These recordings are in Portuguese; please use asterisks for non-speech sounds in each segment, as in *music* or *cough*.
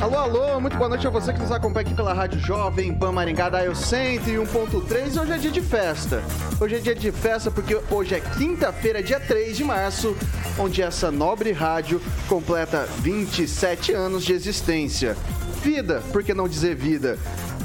Alô, alô, muito boa noite a você que nos acompanha aqui pela Rádio Jovem Pan Maringá da Eu 101.3. Hoje é dia de festa. Hoje é dia de festa porque hoje é quinta-feira, dia 3 de março, onde essa nobre rádio completa 27 anos de existência. Vida, por que não dizer vida?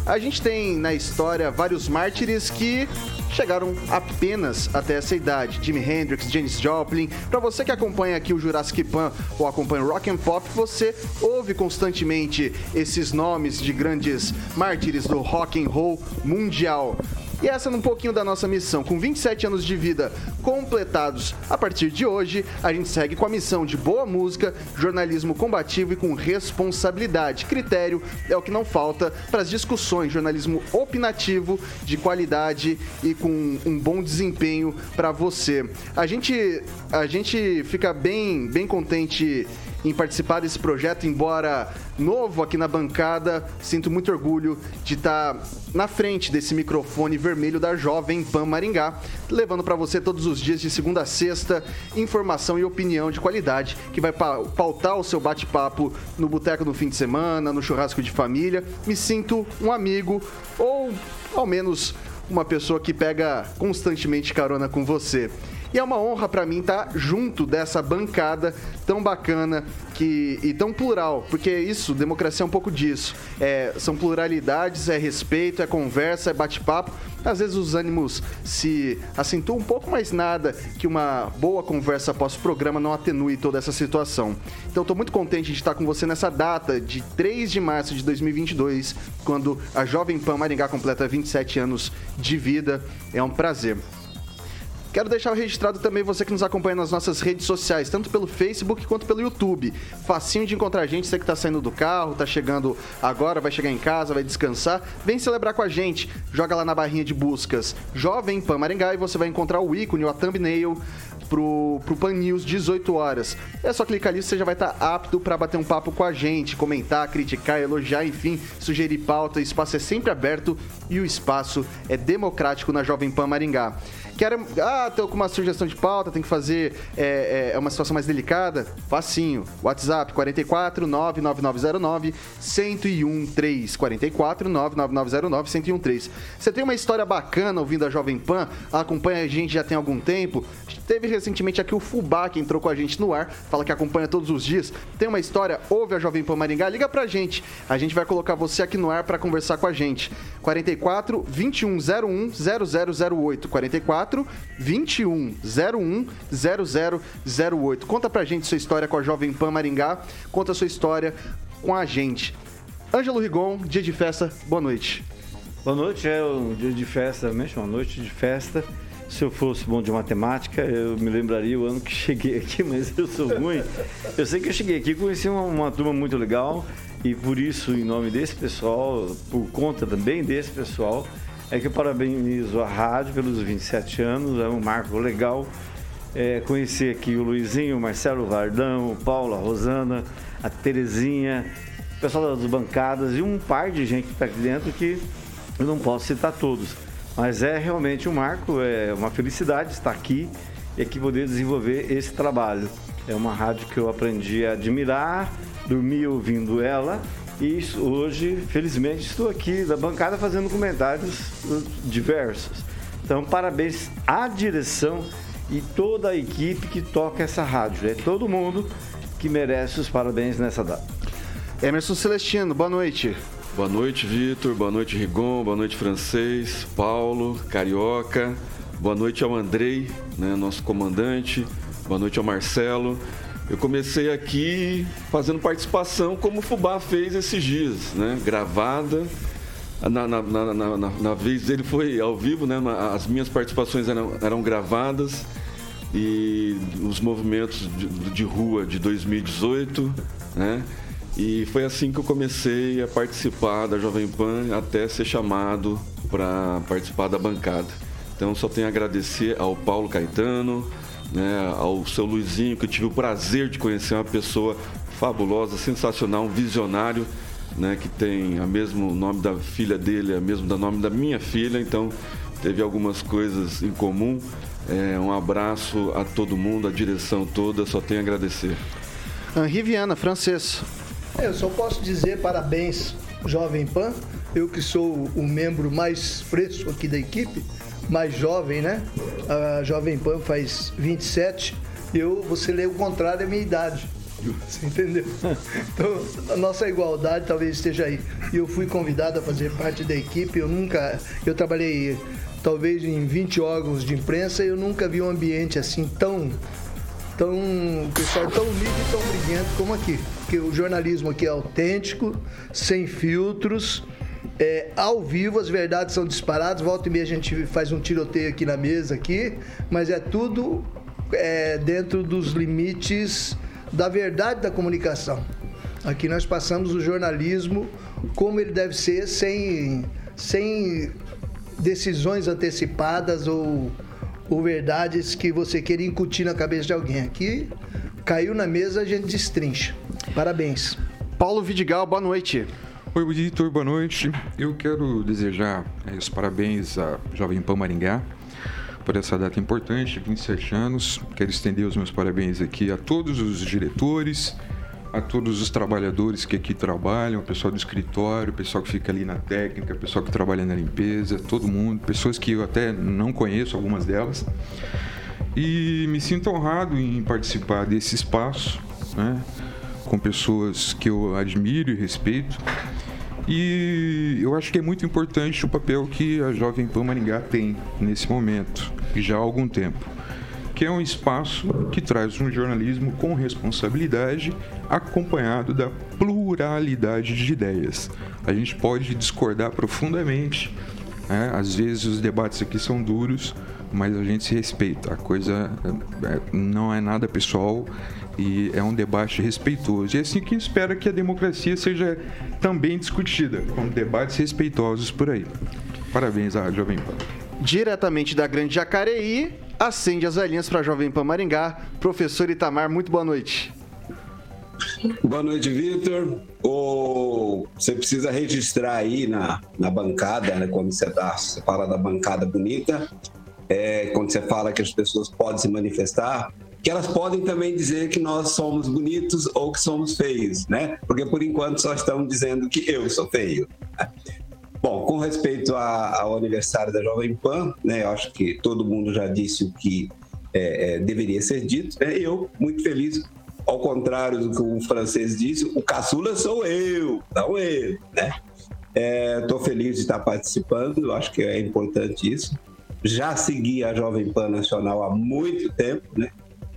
A gente tem na história vários mártires que chegaram apenas até essa idade. Jimi Hendrix, Janis Joplin. Para você que acompanha aqui o Jurassic Pan ou acompanha o Rock and Pop, você ouve constantemente esses nomes de grandes mártires do rock and roll mundial. E essa é um pouquinho da nossa missão. Com 27 anos de vida completados a partir de hoje, a gente segue com a missão de boa música, jornalismo combativo e com responsabilidade. Critério é o que não falta para as discussões, jornalismo opinativo, de qualidade e com um bom desempenho para você. A gente, a gente fica bem, bem contente em participar desse projeto, embora novo aqui na bancada. Sinto muito orgulho de estar na frente desse microfone vermelho da Jovem Pan Maringá, levando para você todos os dias de segunda a sexta informação e opinião de qualidade que vai pautar o seu bate-papo no boteco no fim de semana, no churrasco de família. Me sinto um amigo ou ao menos uma pessoa que pega constantemente carona com você. E é uma honra para mim estar tá junto dessa bancada tão bacana que, e tão plural, porque isso, democracia é um pouco disso. É, são pluralidades, é respeito, é conversa, é bate-papo. Às vezes os ânimos se acentuam um pouco, mas nada que uma boa conversa após o programa não atenue toda essa situação. Então estou muito contente de estar com você nessa data de 3 de março de 2022, quando a Jovem Pan Maringá completa 27 anos de vida. É um prazer. Quero deixar registrado também você que nos acompanha nas nossas redes sociais, tanto pelo Facebook quanto pelo YouTube. Facinho de encontrar a gente, você que está saindo do carro, está chegando agora, vai chegar em casa, vai descansar, vem celebrar com a gente. Joga lá na barrinha de buscas Jovem Pan Maringá e você vai encontrar o ícone, a thumbnail pro, pro Pan News 18 horas. É só clicar ali, você já vai estar tá apto para bater um papo com a gente, comentar, criticar, elogiar, enfim, sugerir pauta. O espaço é sempre aberto e o espaço é democrático na Jovem Pan Maringá. Quero. Ah, tô com uma sugestão de pauta, tem que fazer. É, é, é uma situação mais delicada? Facinho. WhatsApp 44 99909 1013. 44 99909 1013. Você tem uma história bacana ouvindo a Jovem Pan, acompanha a gente já tem algum tempo. Teve recentemente aqui o Fubá que entrou com a gente no ar, fala que acompanha todos os dias. Tem uma história, ouve a Jovem Pan Maringá, liga pra gente. A gente vai colocar você aqui no ar para conversar com a gente. 44 2101 0008. 44 34 21 01 0008. Conta pra gente sua história com a Jovem Pan Maringá. Conta sua história com a gente. Ângelo Rigon, dia de festa, boa noite. Boa noite, é um dia de festa mesmo, uma noite de festa. Se eu fosse bom de matemática, eu me lembraria o ano que *laughs* cheguei aqui, mas eu sou ruim. Eu sei que eu cheguei aqui conheci uma, uma turma muito legal e por isso, em nome desse pessoal, por conta também desse pessoal, é que eu parabenizo a rádio pelos 27 anos, é um marco legal. É, conhecer aqui o Luizinho, o Marcelo Vardão, o Paulo, a Rosana, a Terezinha, o pessoal das bancadas e um par de gente que está aqui dentro que eu não posso citar todos. Mas é realmente um marco, é uma felicidade estar aqui e aqui poder desenvolver esse trabalho. É uma rádio que eu aprendi a admirar, dormi ouvindo ela e hoje, felizmente, estou aqui da bancada fazendo comentários diversos. Então, parabéns à direção e toda a equipe que toca essa rádio. É todo mundo que merece os parabéns nessa data. Emerson Celestino, boa noite. Boa noite, Vitor. Boa noite, Rigon. Boa noite, Francês, Paulo, Carioca. Boa noite ao Andrei, né, nosso comandante. Boa noite ao Marcelo. Eu comecei aqui fazendo participação como o Fubá fez esses dias, né? Gravada. Na, na, na, na, vez dele foi ao vivo, né? As minhas participações eram, eram gravadas e os movimentos de, de rua de 2018, né? E foi assim que eu comecei a participar da Jovem Pan até ser chamado para participar da bancada. Então só tenho a agradecer ao Paulo Caetano, né, ao seu Luizinho, que eu tive o prazer de conhecer uma pessoa fabulosa, sensacional, um visionário, né, que tem o mesmo nome da filha dele, é o mesmo da nome da minha filha, então teve algumas coisas em comum. É, um abraço a todo mundo, a direção toda, só tenho a agradecer. Henri Viana, francês. Eu só posso dizer parabéns, Jovem Pan. Eu que sou o membro mais fresco aqui da equipe, mais jovem, né? A Jovem Pan faz 27. Eu, você lê o contrário, é minha idade. Você entendeu? Então, a nossa igualdade talvez esteja aí. E eu fui convidado a fazer parte da equipe. Eu nunca. Eu trabalhei talvez em 20 órgãos de imprensa e eu nunca vi um ambiente assim tão. tão. o pessoal tão livre e tão brilhante como aqui. Porque o jornalismo aqui é autêntico, sem filtros. É, ao vivo as verdades são disparadas, volta e meia a gente faz um tiroteio aqui na mesa aqui, mas é tudo é, dentro dos limites da verdade da comunicação. Aqui nós passamos o jornalismo como ele deve ser, sem, sem decisões antecipadas ou, ou verdades que você queira incutir na cabeça de alguém. Aqui caiu na mesa, a gente destrincha. Parabéns. Paulo Vidigal, boa noite. Oi, Vitor, boa noite. Eu quero desejar é, os parabéns à Jovem Pan Maringá por essa data importante, 27 anos. Quero estender os meus parabéns aqui a todos os diretores, a todos os trabalhadores que aqui trabalham, o pessoal do escritório, o pessoal que fica ali na técnica, o pessoal que trabalha na limpeza, todo mundo, pessoas que eu até não conheço, algumas delas. E me sinto honrado em participar desse espaço, né, com pessoas que eu admiro e respeito. E eu acho que é muito importante o papel que a Jovem Pan Maringá tem nesse momento, e já há algum tempo, que é um espaço que traz um jornalismo com responsabilidade, acompanhado da pluralidade de ideias. A gente pode discordar profundamente, né? às vezes os debates aqui são duros, mas a gente se respeita. A coisa é, não é nada pessoal e é um debate respeitoso. E é assim que espera que a democracia seja também discutida, com debates respeitosos por aí. Parabéns à Jovem Pan. Diretamente da Grande Jacareí, acende as velhinhas para a Jovem Pan Maringá. Professor Itamar, muito boa noite. Boa noite, Vitor. Oh, você precisa registrar aí na, na bancada, né, quando você, tá, você fala da bancada bonita, é, quando você fala que as pessoas podem se manifestar, que elas podem também dizer que nós somos bonitos ou que somos feios, né? Porque por enquanto só estão dizendo que eu sou feio. Bom, com respeito ao aniversário da Jovem Pan, né, eu acho que todo mundo já disse o que é, é, deveria ser dito. Né? Eu, muito feliz, ao contrário do que o francês disse, o caçula sou eu, não ele, né? Estou é, feliz de estar participando, acho que é importante isso. Já segui a Jovem Pan Nacional há muito tempo, né?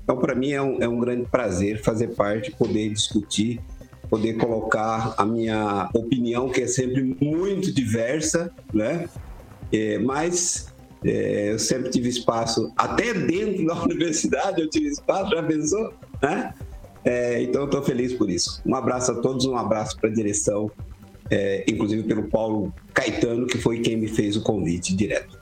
Então, para mim, é um, é um grande prazer fazer parte, poder discutir, poder colocar a minha opinião, que é sempre muito diversa, né? É, mas é, eu sempre tive espaço, até dentro da *laughs* universidade eu tive espaço, já pensou? Né? É, então, eu estou feliz por isso. Um abraço a todos, um abraço para a direção, é, inclusive pelo Paulo Caetano, que foi quem me fez o convite direto.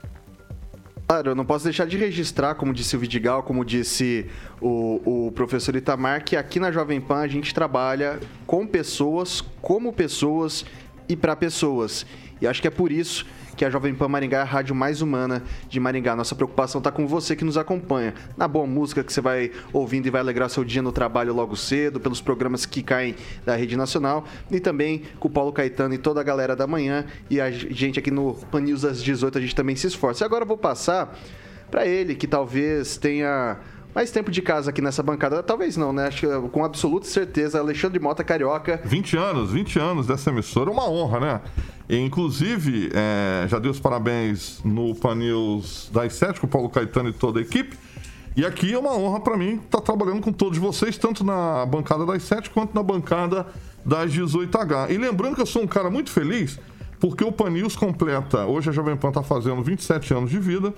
Claro, eu não posso deixar de registrar, como disse o Vidigal, como disse o, o professor Itamar, que aqui na Jovem Pan a gente trabalha com pessoas, como pessoas e para pessoas. E acho que é por isso que a Jovem Pan Maringá é a rádio mais humana de Maringá. Nossa preocupação está com você que nos acompanha. Na boa música que você vai ouvindo e vai alegrar seu dia no trabalho logo cedo, pelos programas que caem da Rede Nacional e também com o Paulo Caetano e toda a galera da manhã e a gente aqui no Pan News às 18 a gente também se esforça. E agora eu vou passar para ele que talvez tenha mais tempo de casa aqui nessa bancada. Talvez não, né? Acho que com absoluta certeza, Alexandre Mota Carioca. 20 anos, 20 anos dessa emissora, uma honra, né? E, inclusive, é, já dei os parabéns no Pan News das 7 com o Paulo Caetano e toda a equipe. E aqui é uma honra para mim estar tá trabalhando com todos vocês, tanto na bancada das 7 quanto na bancada das 18H. E lembrando que eu sou um cara muito feliz, porque o Pan News completa, hoje a Jovem Pan está fazendo 27 anos de vida.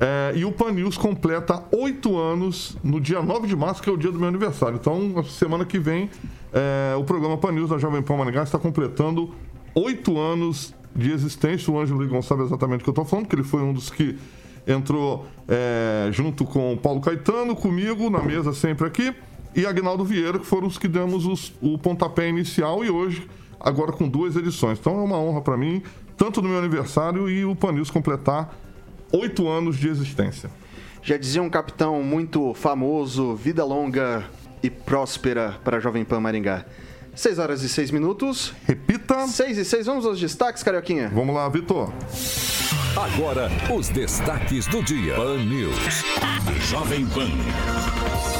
É, e o Pan News completa oito anos no dia 9 de março, que é o dia do meu aniversário. Então, semana que vem é, o programa Pan News da Jovem Pan Maringá está completando oito anos de existência. O Ângelo Ligon sabe exatamente o que eu estou falando, porque ele foi um dos que entrou é, junto com o Paulo Caetano, comigo, na mesa sempre aqui, e Agnaldo Vieira, que foram os que demos os, o pontapé inicial e hoje, agora com duas edições. Então é uma honra para mim, tanto no meu aniversário e o Pan News completar oito anos de existência. Já dizia um capitão muito famoso, vida longa e próspera para a Jovem Pan Maringá. 6 horas e 6 minutos. Repita. 6 e 6, vamos aos destaques, Carioquinha. Vamos lá, Vitor. Agora, os destaques do dia. Pan News. Jovem Pan.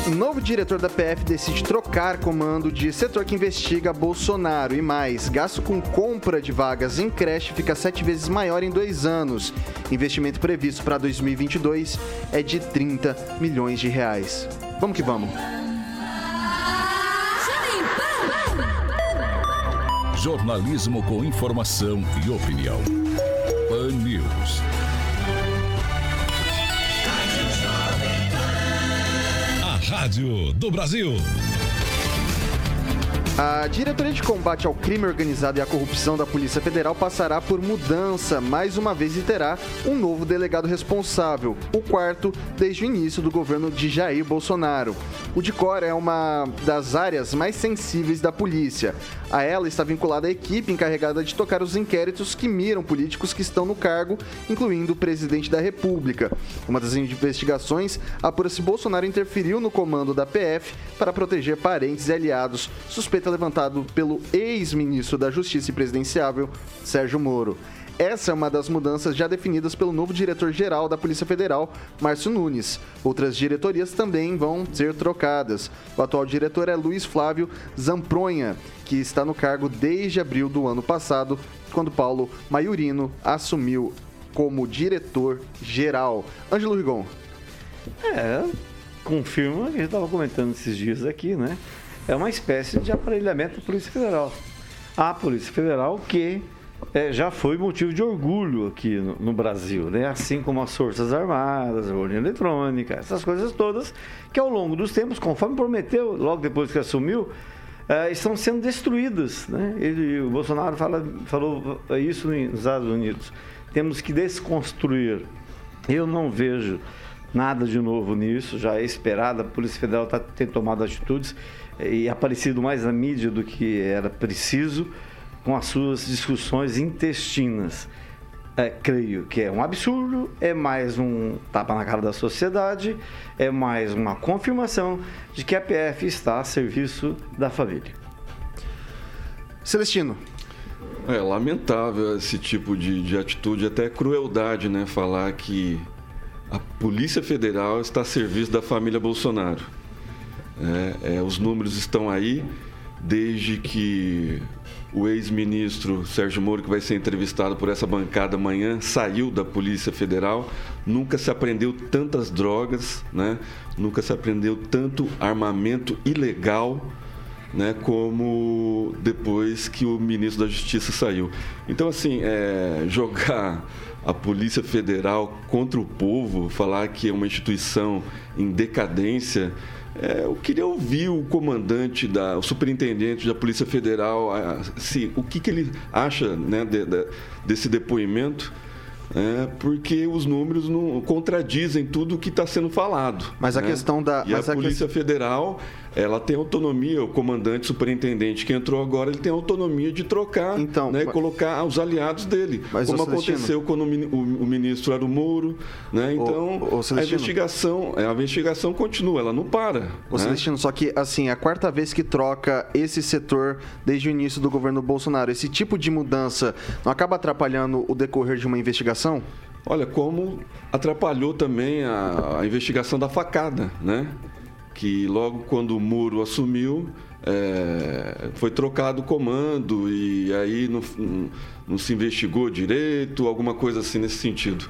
O novo diretor da PF decide trocar comando de setor que investiga Bolsonaro e mais. Gasto com compra de vagas em creche fica sete vezes maior em dois anos. Investimento previsto para 2022 é de 30 milhões de reais. Vamos que vamos. Jornalismo com informação e opinião. Pan News. A Rádio do Brasil. A Diretoria de Combate ao Crime Organizado e à Corrupção da Polícia Federal passará por mudança mais uma vez e terá um novo delegado responsável, o quarto desde o início do governo de Jair Bolsonaro. O DICOR é uma das áreas mais sensíveis da polícia. A ela está vinculada a equipe encarregada de tocar os inquéritos que miram políticos que estão no cargo, incluindo o presidente da República. Uma das investigações apura se Bolsonaro interferiu no comando da PF para proteger parentes e aliados, levantado pelo ex-ministro da Justiça e Presidenciável, Sérgio Moro. Essa é uma das mudanças já definidas pelo novo diretor-geral da Polícia Federal, Márcio Nunes. Outras diretorias também vão ser trocadas. O atual diretor é Luiz Flávio Zampronha, que está no cargo desde abril do ano passado, quando Paulo Maiorino assumiu como diretor-geral. Ângelo Rigon. É, confirma que a gente estava comentando esses dias aqui, né? É uma espécie de aparelhamento da Polícia Federal. A Polícia Federal que é, já foi motivo de orgulho aqui no, no, Brasil, né? assim como as Forças Armadas, a Ordem Eletrônica, essas coisas todas, que ao longo dos tempos, conforme prometeu, logo depois que assumiu, é, estão sendo destruídas. Né? Ele, o Bolsonaro fala, falou isso nos Estados Unidos. Temos que desconstruir. Eu não vejo nada de novo nisso, já é esperado, a Polícia Federal tá, tem tomado atitudes e aparecido mais na mídia do que era preciso com as suas discussões intestinas. É, creio que é um absurdo, é mais um tapa na cara da sociedade, é mais uma confirmação de que a PF está a serviço da família. Celestino. É lamentável esse tipo de, de atitude, até crueldade, né? Falar que a Polícia Federal está a serviço da família Bolsonaro. É, é, os números estão aí desde que o ex-ministro Sérgio Moro, que vai ser entrevistado por essa bancada amanhã, saiu da Polícia Federal. Nunca se aprendeu tantas drogas, né? nunca se aprendeu tanto armamento ilegal. Né, como depois que o ministro da Justiça saiu. Então, assim, é, jogar a Polícia Federal contra o povo, falar que é uma instituição em decadência, é, eu queria ouvir o comandante, da, o superintendente da Polícia Federal, se, o que, que ele acha né, de, de, desse depoimento. É, porque os números não contradizem tudo o que está sendo falado. Mas né? a questão da. E a, a Polícia que... Federal ela tem autonomia, o comandante superintendente que entrou agora, ele tem autonomia de trocar então, né, e colocar os aliados dele. Mas, como aconteceu quando o, o, ministro era o Moro. Né? Então, o, a, investigação, a investigação continua, ela não para. O né? Celestino, só que assim, é a quarta vez que troca esse setor desde o início do governo Bolsonaro. Esse tipo de mudança não acaba atrapalhando o decorrer de uma investigação? Olha, como atrapalhou também a, a investigação da facada, né? Que logo quando o Muro assumiu, é, foi trocado o comando e aí não, não, não, se investigou direito, alguma coisa assim nesse sentido.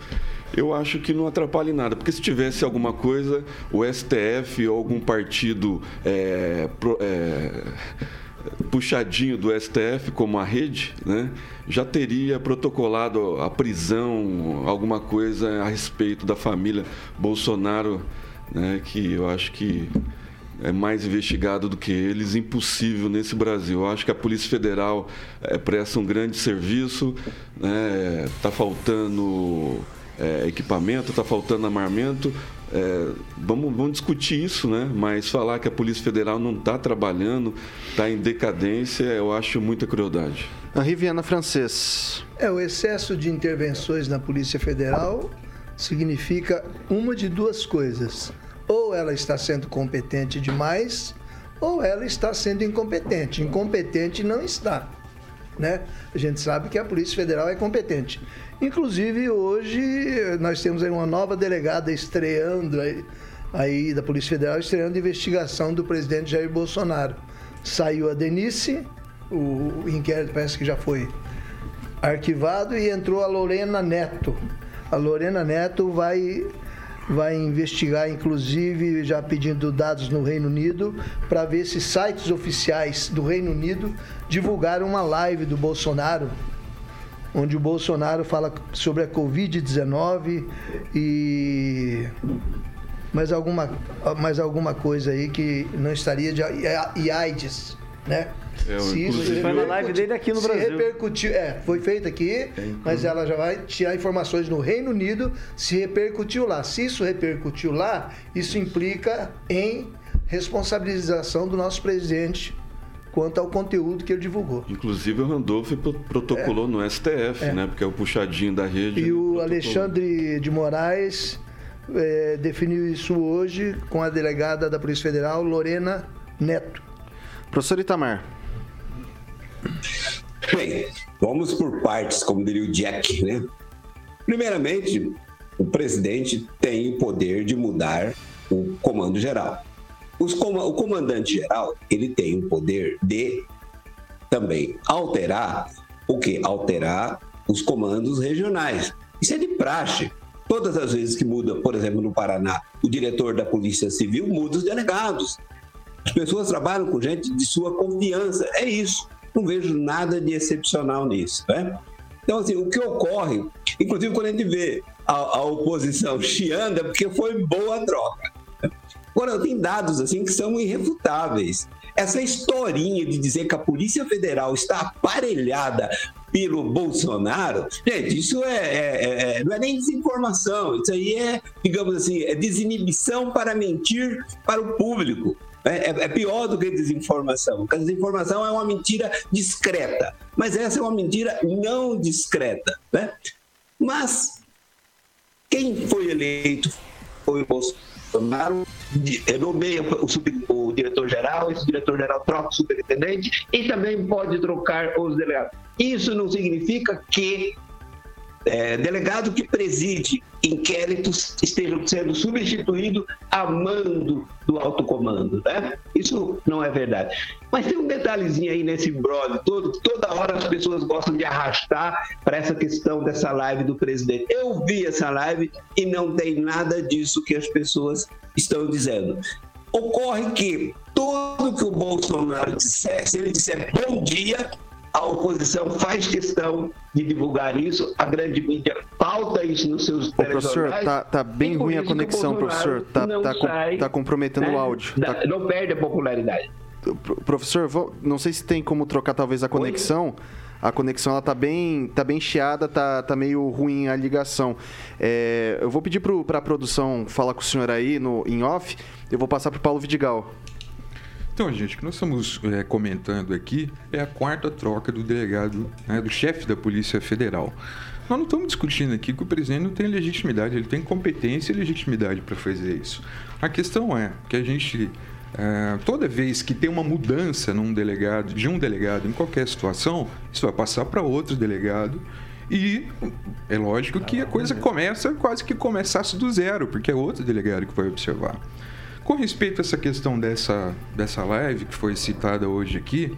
Eu acho que não atrapalha em nada, porque se tivesse alguma coisa, o STF ou algum partido é, pro, é, puxadinho do STF, como a rede, né, já teria protocolado a prisão, alguma coisa a respeito da família Bolsonaro né, que eu acho que é mais investigado do que eles, impossível nesse Brasil. Eu acho que a Polícia Federal é, presta um grande serviço, está né? Tá faltando é, equipamento, está faltando armamento. É, vamos, vamos discutir isso, né? Mas falar que a Polícia Federal não está trabalhando, está em decadência, eu acho muita crueldade. Henri Viana Francês. É, o excesso de intervenções na Polícia Federal significa uma de duas coisas. Ou ela está sendo competente demais, ou ela está sendo incompetente. Incompetente não está. Né? A gente sabe que a Polícia Federal é competente. Inclusive, hoje nós temos aí uma nova delegada estreando aí, aí da Polícia Federal, estreando a investigação do presidente Jair Bolsonaro. Saiu a Denise, o inquérito parece que já foi arquivado, e entrou a Lorena Neto. A Lorena Neto vai vai investigar, inclusive, já pedindo dados no Reino Unido, para ver se sites oficiais do Reino Unido divulgaram uma live do Bolsonaro onde o Bolsonaro fala sobre a Covid-19 e mais alguma, mais alguma coisa aí que não estaria de e AIDS, né? É, se isso foi na live dele aqui no se Brasil. repercutiu, é, foi feito aqui, é, mas ela já vai tirar informações no Reino Unido se repercutiu lá. Se isso repercutiu lá, isso implica em responsabilização do nosso presidente quanto ao conteúdo que ele divulgou. Inclusive o Randolph protocolou é. no STF, é. né? Porque é o puxadinho da rede. E o Alexandre de Moraes é, definiu isso hoje com a delegada da Polícia Federal, Lorena Neto. Professor Itamar. Bem, vamos por partes, como diria o Jack, né? Primeiramente, o presidente tem o poder de mudar o comando geral. Os, o comandante geral, ele tem o poder de também alterar o que? Alterar os comandos regionais. Isso é de praxe. Todas as vezes que muda, por exemplo, no Paraná, o diretor da Polícia Civil muda os delegados. As pessoas trabalham com gente de sua confiança. É isso. Não vejo nada de excepcional nisso. Né? Então, assim, o que ocorre, inclusive quando a gente vê a, a oposição *laughs* chiando, é porque foi boa troca. Agora, tem dados assim que são irrefutáveis. Essa historinha de dizer que a Polícia Federal está aparelhada pelo Bolsonaro, gente, isso é, é, é, não é nem desinformação, isso aí é, digamos assim, é desinibição para mentir para o público. É, é, é pior do que desinformação, porque a desinformação é uma mentira discreta, mas essa é uma mentira não discreta. Né? Mas quem foi eleito foi o Bolsonaro nomeia o, o diretor-geral, esse diretor-geral troca o superintendente e também pode trocar os delegados. Isso não significa que é, delegado que preside inquéritos estejam sendo substituídos a mando do alto comando, né? Isso não é verdade. Mas tem um detalhezinho aí nesse brother todo, toda hora as pessoas gostam de arrastar para essa questão dessa live do presidente. Eu vi essa live e não tem nada disso que as pessoas estão dizendo. Ocorre que tudo que o Bolsonaro disser, se ele disser bom dia, a oposição faz questão de divulgar isso, a grande mídia pauta isso nos seus Ô, professor, tá, tá bem ruim a conexão, professor. Tá, tá, sai, tá comprometendo né, o áudio. Tá... Não perde a popularidade. Professor, vou, não sei se tem como trocar talvez a conexão. A conexão ela tá bem, tá bem chiada, tá, tá meio ruim a ligação. É, eu vou pedir para a produção falar com o senhor aí no, em off. Eu vou passar para o Paulo Vidigal. Então, gente, o que nós estamos é, comentando aqui é a quarta troca do delegado, né, do chefe da Polícia Federal. Nós não estamos discutindo aqui que o presidente não tem legitimidade, ele tem competência e legitimidade para fazer isso. A questão é que a gente, é, toda vez que tem uma mudança num delegado, de um delegado em qualquer situação, isso vai passar para outro delegado. E é lógico que a coisa começa quase que começasse do zero, porque é outro delegado que vai observar. Com respeito a essa questão dessa, dessa live que foi citada hoje aqui,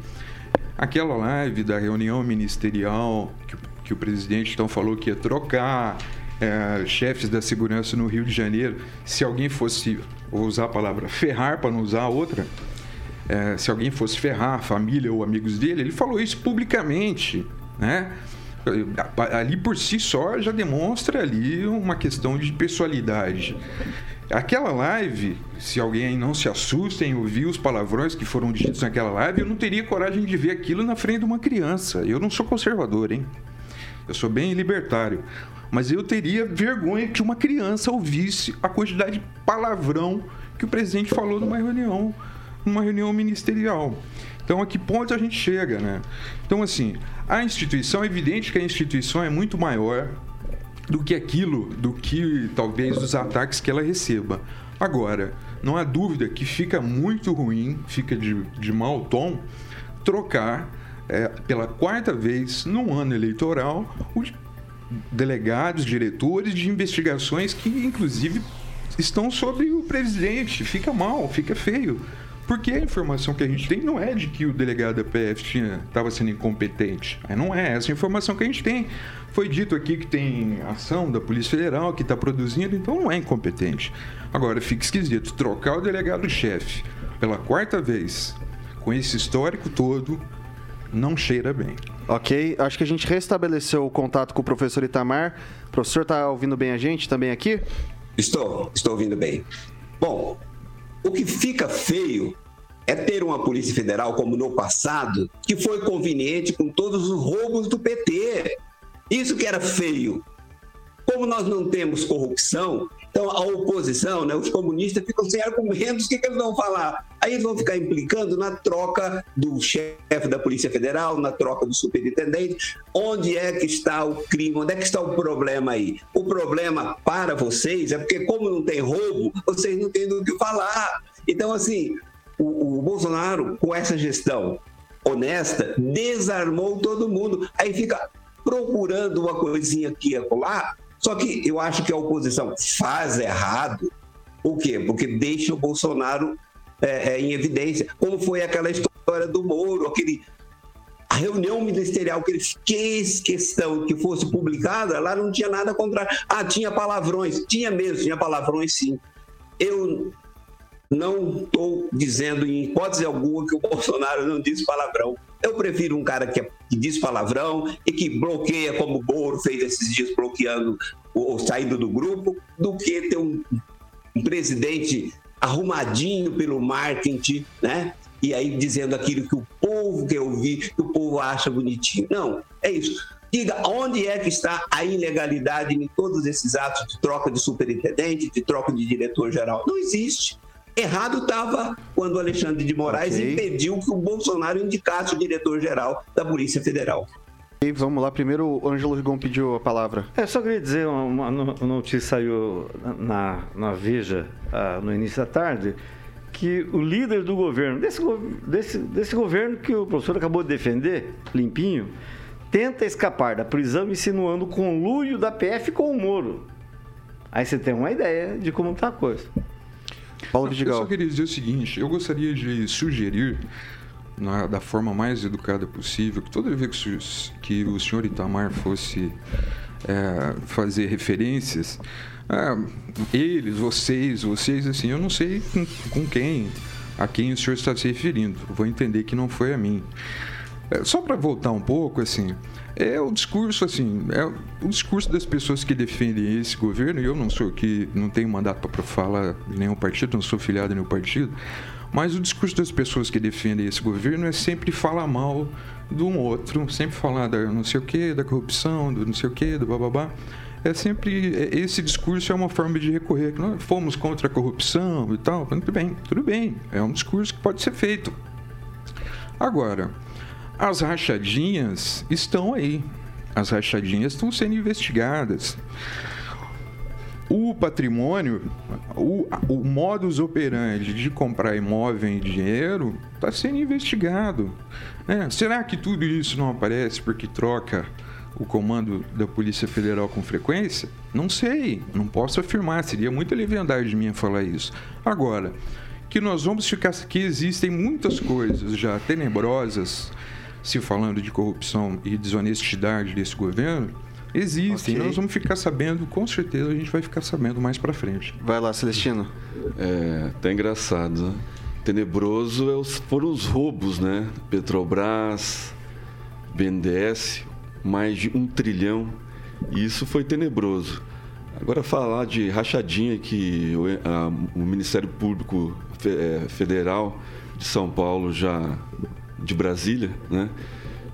aquela live da reunião ministerial que, que o presidente então falou que ia trocar é, chefes da segurança no Rio de Janeiro, se alguém fosse, vou usar a palavra ferrar para não usar a outra, é, se alguém fosse ferrar a família ou amigos dele, ele falou isso publicamente, né? Ali por si só já demonstra ali uma questão de pessoalidade. Aquela live, se alguém não se assusta em ouvir os palavrões que foram ditos naquela live, eu não teria coragem de ver aquilo na frente de uma criança. Eu não sou conservador, hein? Eu sou bem libertário. Mas eu teria vergonha que uma criança ouvisse a quantidade de palavrão que o presidente falou numa reunião, numa reunião ministerial. Então, a que ponto a gente chega, né? Então, assim, a instituição, é evidente que a instituição é muito maior do que aquilo, do que talvez os ataques que ela receba. Agora, não há dúvida que fica muito ruim, fica de, de mau tom, trocar é, pela quarta vez num ano eleitoral os delegados, diretores de investigações que, inclusive, estão sobre o presidente. Fica mal, fica feio. Porque a informação que a gente tem não é de que o delegado da PF estava sendo incompetente. Não é essa informação que a gente tem. Foi dito aqui que tem ação da Polícia Federal que está produzindo, então não é incompetente. Agora, fica esquisito trocar o delegado-chefe pela quarta vez com esse histórico todo, não cheira bem. Ok, acho que a gente restabeleceu o contato com o professor Itamar. O professor está ouvindo bem a gente também aqui? Estou, estou ouvindo bem. Bom, o que fica feio é ter uma Polícia Federal como no passado, que foi conveniente com todos os roubos do PT. Isso que era feio. Como nós não temos corrupção, então a oposição, né, os comunistas ficam sem argumentos, o que, que eles vão falar? Aí eles vão ficar implicando na troca do chefe da Polícia Federal, na troca do superintendente. Onde é que está o crime? Onde é que está o problema aí? O problema para vocês é porque, como não tem roubo, vocês não têm do que falar. Então, assim, o, o Bolsonaro, com essa gestão honesta, desarmou todo mundo. Aí fica procurando uma coisinha aqui e lá. Só que eu acho que a oposição faz errado. Por quê? Porque deixa o Bolsonaro é, é, em evidência. Como foi aquela história do Moro, aquele a reunião ministerial que ele fez questão que fosse publicada, lá não tinha nada contra. Ah, tinha palavrões. Tinha mesmo, tinha palavrões sim. Eu não estou dizendo em hipótese alguma que o Bolsonaro não disse palavrão. Eu prefiro um cara que, que diz palavrão e que bloqueia, como o Moro fez esses dias, bloqueando ou saindo do grupo, do que ter um, um presidente arrumadinho pelo marketing, né? E aí dizendo aquilo que o povo quer ouvir, que o povo acha bonitinho. Não, é isso. Diga onde é que está a ilegalidade em todos esses atos de troca de superintendente, de troca de diretor-geral. Não existe. Errado estava quando o Alexandre de Moraes okay. impediu que o Bolsonaro indicasse o diretor-geral da Polícia Federal. E vamos lá, primeiro o Ângelo Rigon pediu a palavra. É, só queria dizer, uma, notícia saiu na, na Veja uh, no início da tarde, que o líder do governo, desse, desse, desse governo que o professor acabou de defender, limpinho, tenta escapar da prisão insinuando conluio da PF com o Moro. Aí você tem uma ideia de como está a coisa. Paulo Vidigal. Eu só queria dizer o seguinte: eu gostaria de sugerir, na, da forma mais educada possível, que toda vez que, que o senhor Itamar fosse é, fazer referências, é, eles, vocês, vocês, assim, eu não sei com, com, quem, a quem o senhor está se referindo. Vou entender que não foi a mim. É, só para voltar um pouco, assim, é o discurso, assim, é o discurso das pessoas que defendem esse governo, e eu não sou que não tenho mandato para falar de nenhum partido, não sou filiado em nenhum partido, mas o discurso das pessoas que defendem esse governo é sempre falar mal de um outro, sempre falar da não sei o que, da corrupção, do não sei o que, do bababá. É sempre. É, esse discurso é uma forma de recorrer. Nós fomos contra a corrupção e tal. Tudo bem, tudo bem. É um discurso que pode ser feito. Agora, as rachadinhas estão aí. As rachadinhas estão sendo investigadas. O patrimônio, o, o modus operandi de comprar imóvel em dinheiro está sendo investigado. Né? Será que tudo isso não aparece porque troca o comando da Polícia Federal com frequência? Não sei, não posso afirmar, seria muita leviandade de mim falar isso. Agora, que nós vamos ficar que existem muitas coisas já tenebrosas se falando de corrupção e desonestidade desse governo, existem. Okay. Nós vamos ficar sabendo, com certeza a gente vai ficar sabendo mais para frente. Vai lá, Celestino. É, tá engraçado, né? Tenebroso é foram os roubos, né? Petrobras, BNDES, mais de um trilhão. Isso foi tenebroso. Agora falar de rachadinha que o, a, o Ministério Público eh, Federal de São Paulo já de Brasília, né?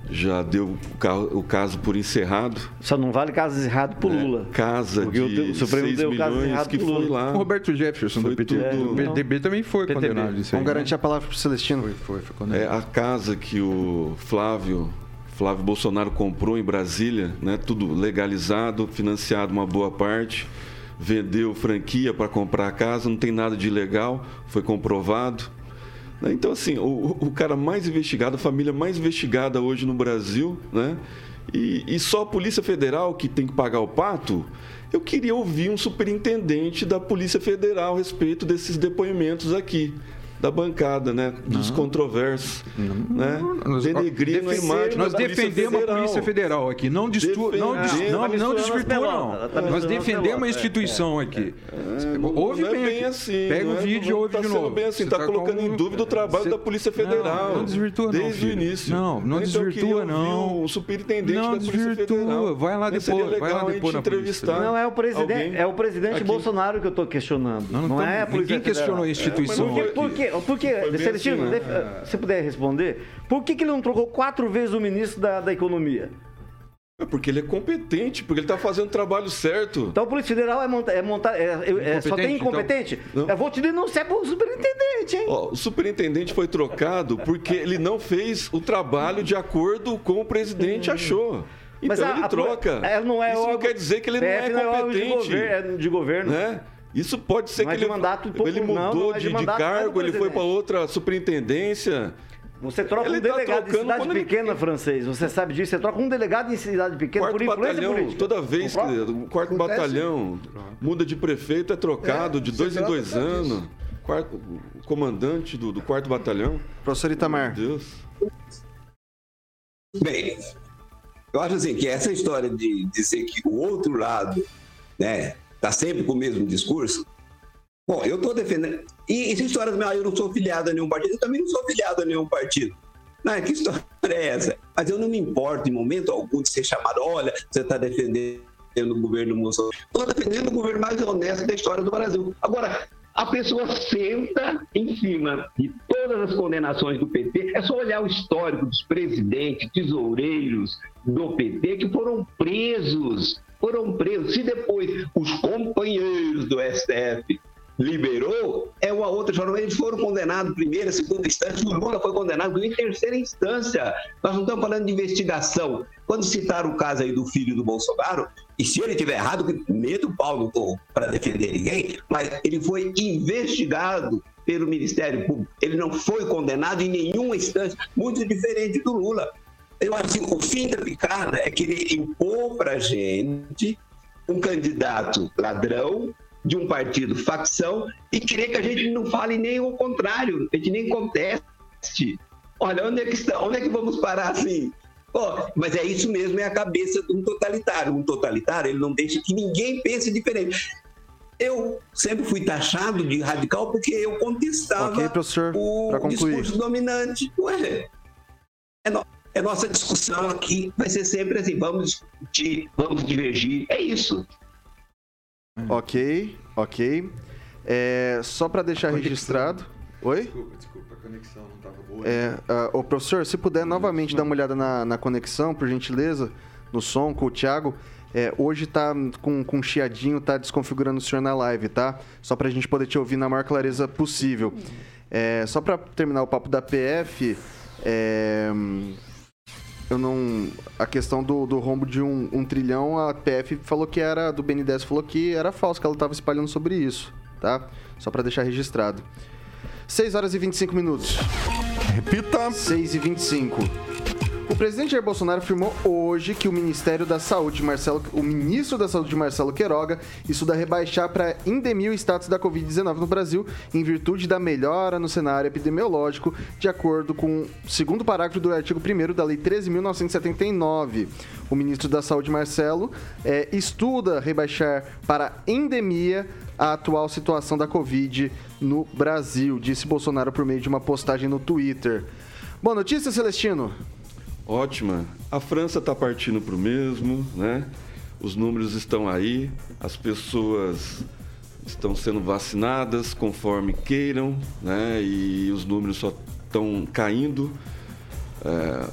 Já deu o, ca- o caso por encerrado. Só não vale caso errado pro né? Lula. Casa Porque o- de o Supremo 6 deu caso milhões errado que pro foi Lula. lá. O Roberto Jefferson do Foi PT, tudo- do PDB também foi PTB. condenado isso aí. Vamos garantir a palavra pro Celestino. Foi, foi, foi É condenado. a casa que o Flávio Flávio Bolsonaro comprou em Brasília, né? Tudo legalizado, financiado uma boa parte, vendeu franquia para comprar a casa, não tem nada de ilegal, foi comprovado. Né? Então assim, o, o cara mais investigado, a família mais investigada hoje no Brasil, né? E, e só a Polícia Federal que tem que pagar o pato. Eu queria ouvir um superintendente da Polícia Federal a respeito desses depoimentos aqui da bancada, né? Dos controversos, né? Nós- Denegrindo a defe- imagem Nós defendemos a Federal. Polícia Federal aqui. Não, destu... não, não, Tá não as desvirtua, não. tá Nós defendemos a pelotas, instituição aqui. Não, Ouve não é bem, bem aqui. assim. Pega não o é- vídeo e não ouve tá de novo. bem assim, tá tá colocando em dúvida o trabalho da Polícia Federal. Não, não desvirtua não, Desde o início. Não, não então, desvirtua, não. O superintendente Não da Polícia desvirtua. Federal. Vai lá depois, vai lá depois na polícia. entrevistar Não, é o presidente, é o presidente. Bolsonaro que eu estou questionando. Não, Não, é a Polícia ninguém questionou a Federal. instituição. É, Por não que, por que, Celestino, assim, né? def- se puder responder, por que, que ele não trocou quatro vezes o ministro da, da Economia? É porque ele é competente, porque ele está fazendo o trabalho certo. Então a Polícia Federal é montar. É montar é, é- é- só tem Incompetente? Não. Eu vou te denunciar pro superintendente, hein? Ó, o superintendente foi trocado porque ele não fez o trabalho de acordo com o presidente achou. Então Mas a- ele a- troca. é, não é Isso não órgão- quer dizer que ele não é órgão de competente. governo, é de governo. né? Isso pode ser Não é que de ele, mandato pouco- ele não, não mudou é de de, de mandato, não é cargo, ele foi para outra superintendência. Você troca Ele um tá delegado em trocando cidade ele- pequena, francês. Você sabe disso? Você troca um delegado em cidade pequena Quarto por influência batalhão, política. toda vez que o quarto Acontece. batalhão muda de prefeito, é trocado É, de dois em dois anos. Quarto, comandante do, do quarto batalhão. Professor Itamar. Meu Deus. Bem, eu acho assim que essa história de dizer que o outro lado, né, tá sempre com o mesmo discurso. Bom, eu tô defendendo. E essa história meu, ah, eu não sou filiado a nenhum partido, eu também não sou filiado a nenhum partido. Não, que história é essa? Mas eu não me importo em momento algum de ser chamado, olha, você está defendendo o governo Bolsonaro. Estou defendendo o governo mais honesto da história do Brasil. Agora, a pessoa senta em cima de todas as condenações do PT. É só olhar o histórico dos presidentes, tesoureiros do PT que foram presos. Foram presos. Se depois os companheiros do STF liberou, é uma outra história. Eles foram condenados primeira, segunda instância. O Lula foi condenado em terceira instância. Nós não estamos falando de investigação. Quando citaram o caso aí do filho do Bolsonaro, e se ele tiver errado, medo pau não estou para defender ninguém, mas ele foi investigado pelo Ministério Público. Ele não foi condenado em nenhuma instância, muito diferente do Lula. Eu acho que o fim da picada é querer impor para a gente um candidato ladrão de um partido facção e querer que a gente não fale nem o contrário, a gente nem conteste. Olha, onde é que está? Onde é que vamos parar assim? Pô, mas é isso mesmo, é a cabeça de um totalitário. Um totalitário, ele não deixa que ninguém pense diferente. Eu sempre fui taxado de radical porque eu contestava Ok, professor, o discurso dominante. Ué, é, no- é nossa discussão aqui, vai ser sempre assim, vamos discutir, vamos divergir, é isso. Ok, ok. É, só para deixar registrado. Oi? Desculpa, desculpa, a conexão não estava boa. É, ah, ô professor, se puder novamente dar uma olhada na, na conexão, por gentileza, no som com o Thiago. É, hoje tá com, com chiadinho, tá desconfigurando o senhor na live, tá? Só pra gente poder te ouvir na maior clareza possível. É, só pra terminar o papo da PF, é, eu não. A questão do, do rombo de um, um trilhão, a PF falou que era. Do BNDES falou que era falso, que ela tava espalhando sobre isso, tá? Só pra deixar registrado. 6 horas e 25 minutos. Repita. 6 e 25. O presidente Jair Bolsonaro afirmou hoje que o Ministério da Saúde, Marcelo, o ministro da Saúde, Marcelo Queiroga, estuda rebaixar para endemia o status da Covid-19 no Brasil em virtude da melhora no cenário epidemiológico, de acordo com o segundo parágrafo do artigo 1 da Lei 13.979. O ministro da Saúde, Marcelo, eh, estuda rebaixar para endemia a atual situação da Covid no Brasil, disse Bolsonaro por meio de uma postagem no Twitter. Boa notícia, Celestino. Ótima. A França está partindo para o mesmo, né? os números estão aí, as pessoas estão sendo vacinadas conforme queiram, né? E os números só estão caindo. É,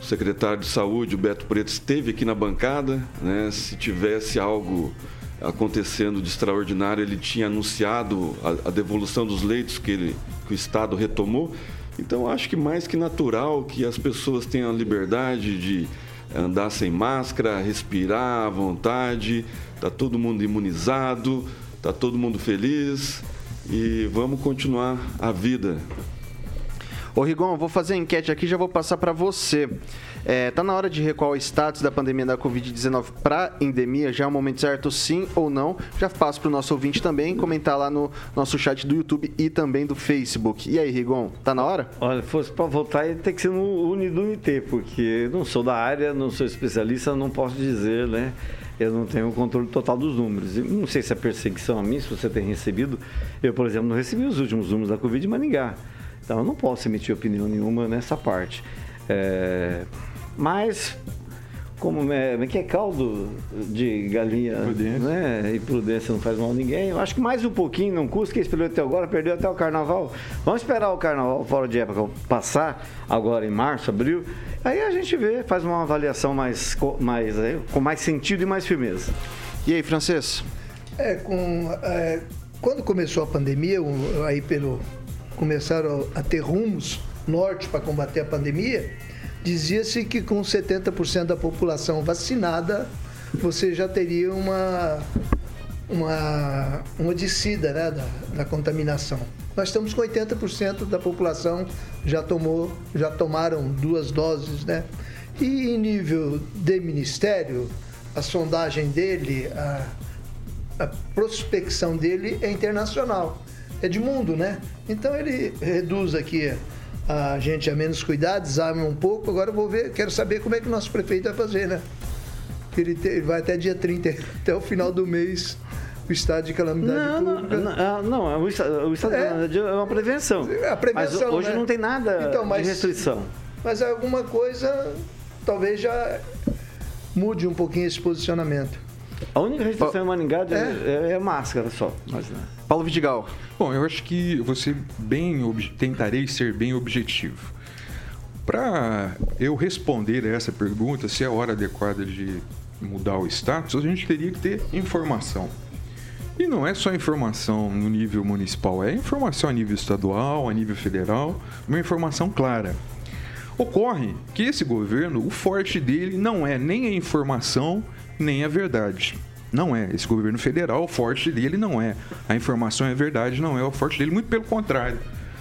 o secretário de Saúde, o Beto Preto, esteve aqui na bancada, né? Se tivesse algo acontecendo de extraordinário, ele tinha anunciado a, a devolução dos leitos que, ele, que o Estado retomou. Então, acho que mais que natural que as pessoas tenham a liberdade de andar sem máscara, respirar à vontade, está todo mundo imunizado, está todo mundo feliz e vamos continuar a vida. Ô Rigon, vou fazer a enquete aqui já vou passar para você. É, tá na hora de recuar o status da pandemia da Covid-19 para endemia? Já é o momento certo, sim ou não? Já passo para o nosso ouvinte também comentar lá no nosso chat do YouTube e também do Facebook. E aí, Rigon, tá na hora? Olha, fosse para votar, ia ter que ser no Unidunité, porque não sou da área, não sou especialista, não posso dizer, né? eu não tenho o controle total dos números. não sei se é perseguição a mim, se você tem recebido. Eu, por exemplo, não recebi os últimos números da Covid de Maningá. Então, eu não posso emitir opinião nenhuma nessa parte. É, mas, como é, é que é caldo de galinha prudência. Né? e prudência não faz mal a ninguém, eu acho que mais um pouquinho não custa, que esperou até agora, perdeu até o carnaval. Vamos esperar o carnaval fora de época passar, agora em março, abril, aí a gente vê, faz uma avaliação mais, mais, com mais sentido e mais firmeza. E aí, Francês? É, com, é, quando começou a pandemia, aí pelo começaram a ter rumos norte para combater a pandemia, dizia-se que com 70% da população vacinada, você já teria uma, uma, uma descida né, da, da contaminação. Nós estamos com 80% da população já tomou, já tomaram duas doses, né? E em nível de ministério, a sondagem dele, a, a prospecção dele é internacional, é de mundo, né? Então ele reduz aqui a gente a menos cuidado, desarma um pouco. Agora eu vou ver, quero saber como é que o nosso prefeito vai fazer, né? Ele, te, ele vai até dia 30, *laughs* até o final do mês o estado de calamidade não, pública. Não, não, não é o estado, o estado é, de calamidade é uma prevenção. É a prevenção. Mas hoje né? não tem nada então, mas, de restrição. Mas alguma coisa talvez já mude um pouquinho esse posicionamento. A única restrição em Maningá é, é, é máscara só. Mas, né? Paulo Vidigal. Bom, eu acho que você bem tentarei ser bem objetivo. Para eu responder a essa pergunta, se é a hora adequada de mudar o status, a gente teria que ter informação. E não é só informação no nível municipal, é informação a nível estadual, a nível federal, uma informação clara. Ocorre que esse governo, o forte dele não é nem a informação, nem a verdade. Não é. Esse governo federal, o forte dele não é. A informação é verdade, não é o forte dele. Muito pelo contrário.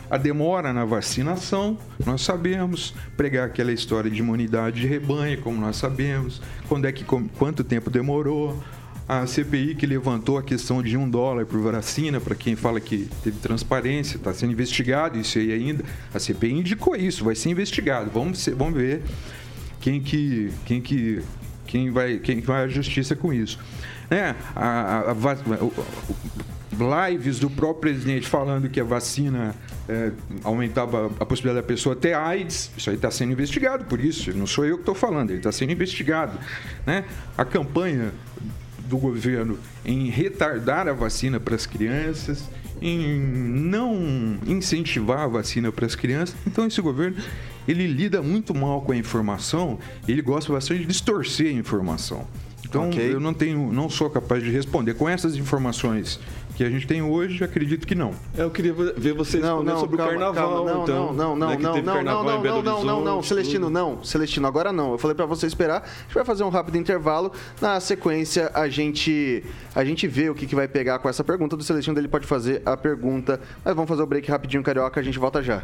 A demora na vacinação, nós sabemos. Pregar aquela história de imunidade de rebanho, como nós sabemos. Quando é que, quanto tempo demorou. A CPI que levantou a questão de um dólar por vacina, para quem fala que teve transparência, está sendo investigado isso aí ainda. A CPI indicou isso, vai ser investigado. Vamos, vamos ver quem que, quem que, quem vai, quem vai à justiça com isso né? A, a, a, lives do próprio presidente falando que a vacina é, aumentava a possibilidade da pessoa ter AIDS, isso aí está sendo investigado por isso, não sou eu que estou falando, ele está sendo investigado. Né? A campanha do governo em retardar a vacina para as crianças, em não incentivar a vacina para as crianças. Então esse governo ele lida muito mal com a informação, ele gosta bastante de distorcer a informação. Então okay. eu não tenho, não sou capaz de responder com essas informações que a gente tem hoje, acredito que não. Eu queria ver você responder não, sobre calma, o carnaval, calma, não, então. Não, não, né, não, não, não, não, não, não, não, não, Celestino, não. Celestino, agora não. Eu falei para você esperar. A gente vai fazer um rápido intervalo. Na sequência, a gente a gente vê o que, que vai pegar com essa pergunta do Celestino. Ele pode fazer a pergunta. Mas vamos fazer o break rapidinho, Carioca. A gente volta já.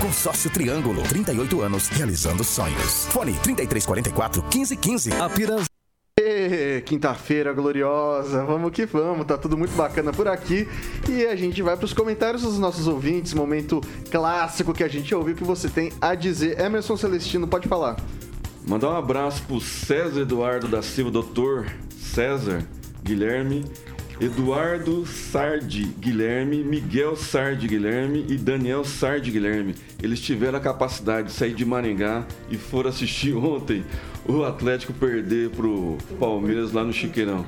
Consórcio Triângulo, 38 anos, realizando sonhos. Fone 3344 1515. Apenas. Quinta-feira gloriosa, vamos que vamos, tá tudo muito bacana por aqui e a gente vai para os comentários dos nossos ouvintes, momento clássico que a gente ouviu que você tem a dizer. Emerson Celestino, pode falar. Mandar um abraço pro César Eduardo da Silva, doutor César Guilherme, Eduardo Sardi Guilherme, Miguel Sardi Guilherme e Daniel Sardi Guilherme. Eles tiveram a capacidade de sair de Maringá e foram assistir *laughs* ontem o Atlético perder pro Palmeiras lá no Chiqueirão.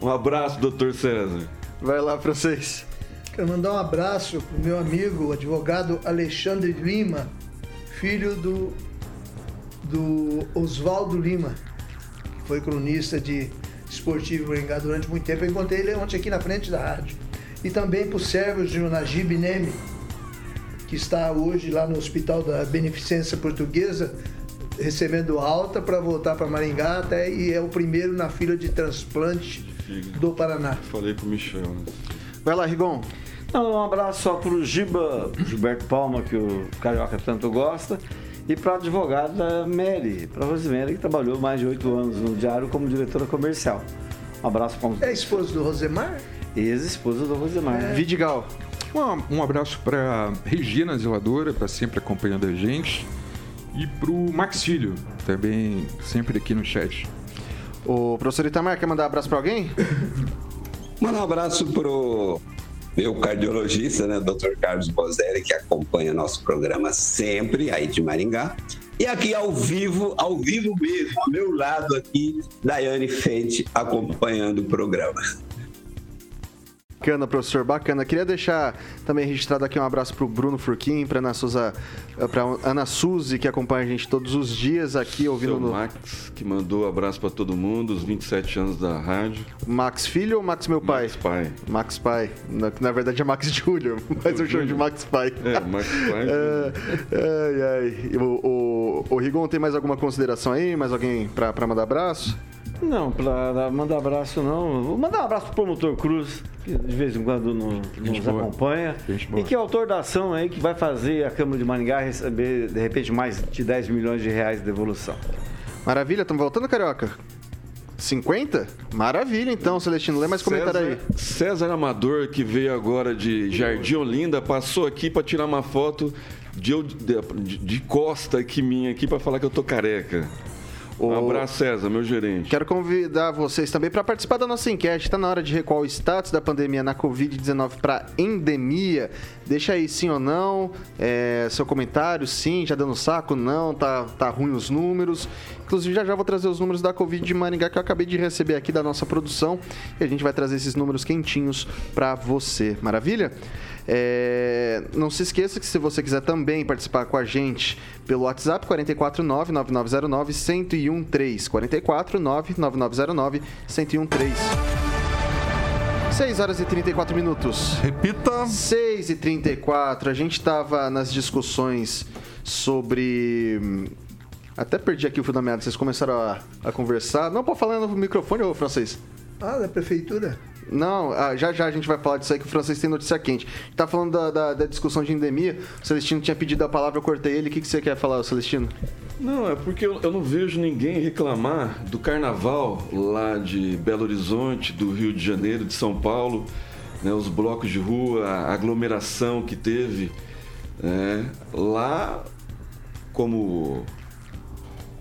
Um abraço, doutor César. Vai lá pra vocês. Quero mandar um abraço pro meu amigo, o advogado Alexandre Lima, filho do, do Oswaldo Lima, que foi cronista de esportivo Maringá durante muito tempo. Eu encontrei ele ontem aqui na frente da rádio. E também para o Sérgio Najib Neme, que está hoje lá no Hospital da Beneficência Portuguesa, recebendo alta para voltar para Maringá até e é o primeiro na fila de transplante do Paraná. Falei pro Michel. Né? Vai lá, Rigon. Então, um abraço só pro Giba, Gilberto Palma, que o Carioca tanto gosta, e para a advogada Mary, para Rosemary, que trabalhou mais de oito anos no Diário como diretora comercial. Um abraço para É esposa do Rosemar? Ex-esposa do Rosemar. É. Vidigal. Um, um abraço para Regina Zeladora, está sempre acompanhando a gente. E para o Max Filho, também sempre aqui no chat. O professor Itamar, quer mandar um abraço para alguém? *coughs* Manda um abraço pro meu cardiologista, né, Dr. Carlos Bozelli, que acompanha nosso programa sempre aí de Maringá. E aqui ao vivo, ao vivo mesmo, ao meu lado aqui, Daiane Fente acompanhando o programa. Bacana, professor, bacana. Queria deixar também registrado aqui um abraço para o Bruno Furquim, para Ana Souza, para Ana Suzy, que acompanha a gente todos os dias aqui ouvindo Seu no Max, que mandou abraço para todo mundo, os 27 anos da rádio. Max Filho ou Max meu pai? Max Pai. Max Pai. Na, na verdade é Max *laughs* Júnior, mas eu chamo de Max Pai. É, Max Pai. *laughs* É, ai, ai. O, o, o Rigon tem mais alguma consideração aí? Mais alguém para mandar abraço? Não, para mandar abraço não. Vou mandar um abraço pro promotor Cruz, que de vez em quando nos, nos boa. acompanha. Gente boa. E que é autor da ação aí que vai fazer a Câmara de Maringá receber, de repente, mais de 10 milhões de reais de devolução. Maravilha, estamos voltando, Carioca? 50? Maravilha, então, Celestino. Lê mais comentário aí. César Amador, que veio agora de Jardim Olinda, passou aqui para tirar uma foto de, eu- de, de costa aqui minha aqui para falar que eu tô careca. Um abraço, César, meu gerente. Quero convidar vocês também para participar da nossa enquete. Está na hora de recuar o status da pandemia na Covid-19 para endemia. Deixa aí sim ou não, é, seu comentário, sim, já dando saco, não, tá, tá ruim os números. Inclusive, já já vou trazer os números da Covid de Maringá que eu acabei de receber aqui da nossa produção. E a gente vai trazer esses números quentinhos para você. Maravilha? É, não se esqueça que se você quiser também participar com a gente pelo WhatsApp 449-9909-1013. 449-9909-1013. 6 horas e 34 minutos. Repita. 6 e 34. A gente estava nas discussões sobre. hum, Até perdi aqui o fio da meada. Vocês começaram a, a conversar. Não, pode falar no microfone, ô francês. Ah, da prefeitura? Não, ah, já já a gente vai falar disso aí que o francês tem notícia quente. Tá falando da, da- da discussão de endemia. O Celestino tinha pedido a palavra, eu cortei ele. O que, que você quer falar, Celestino? Não, é porque eu, eu não vejo ninguém reclamar do carnaval lá de Belo Horizonte, do Rio de Janeiro, de São Paulo, né, os blocos de rua, a aglomeração que teve. né. lá, como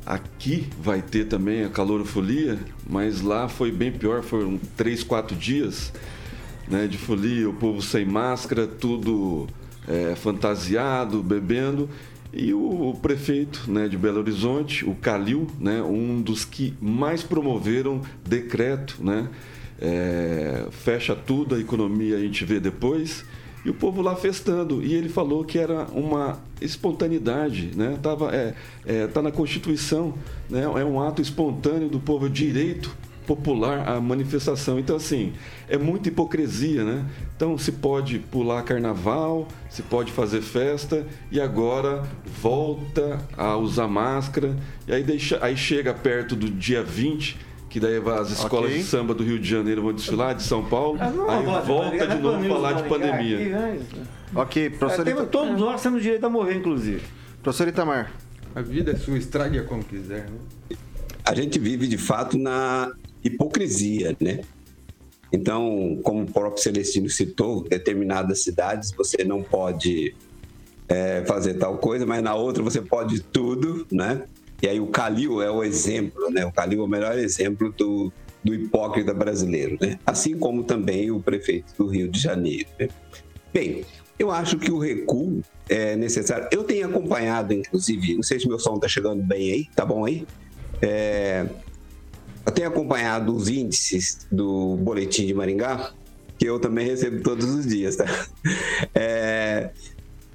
aqui vai ter também a calorofolia, mas lá foi bem pior, foram três, quatro dias né, de folia, o povo sem máscara, tudo é, fantasiado, bebendo. E o, o prefeito né, de Belo Horizonte, o Calil, né, um dos que mais promoveram decreto, né, é, fecha tudo, a economia a gente vê depois. E o povo lá festando. E ele falou que era uma espontaneidade, né? Tava, é, é, tá na Constituição, né? É um ato espontâneo do povo, direito popular a manifestação. Então, assim, é muita hipocrisia, né? Então, se pode pular carnaval, se pode fazer festa e agora volta a usar máscara. E aí, deixa, aí chega perto do dia 20 que daí as escolas Ok. de samba do Rio de Janeiro vão desfilar, de São Paulo, Ah, não, aí pode, volta de novo pode, falar de pode, pandemia. aqui, né? Ok, professor, É, todos nós temos direito a morrer, inclusive. professor Itamar. A vida é sua, estrague-a como quiser, né? a gente vive de fato na hipocrisia, né? Então, como o próprio Celestino citou, determinadas cidades você não pode é, fazer tal coisa, mas na outra você pode tudo, né? E aí o Calil é o exemplo, né? O Calil é o melhor exemplo do, do hipócrita brasileiro, né? Assim como também o prefeito do Rio de Janeiro. né? Bem, eu acho que o recuo é necessário. Eu tenho acompanhado, inclusive, não sei se meu som está chegando bem aí, tá bom aí? É, eu tenho acompanhado os índices do Boletim de Maringá, que eu também recebo todos os dias, tá? É,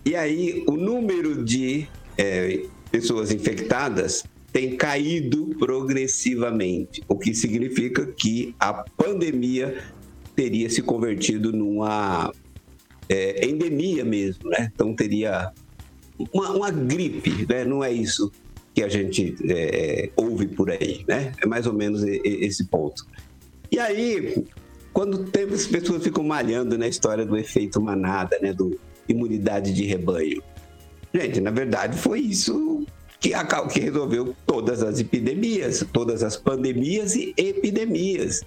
e aí, o número de é, pessoas infectadas tem caído progressivamente, o que significa que a pandemia teria se convertido numa é, endemia mesmo, né? Então teria uma, uma gripe, né? Não é isso que a gente é, ouve por aí, né? É mais ou menos esse ponto. E aí, quando tem, as pessoas ficam malhando na história do efeito manada, né? Do imunidade de rebanho. Gente, na verdade foi isso que, que resolveu todas as epidemias, todas as pandemias e epidemias.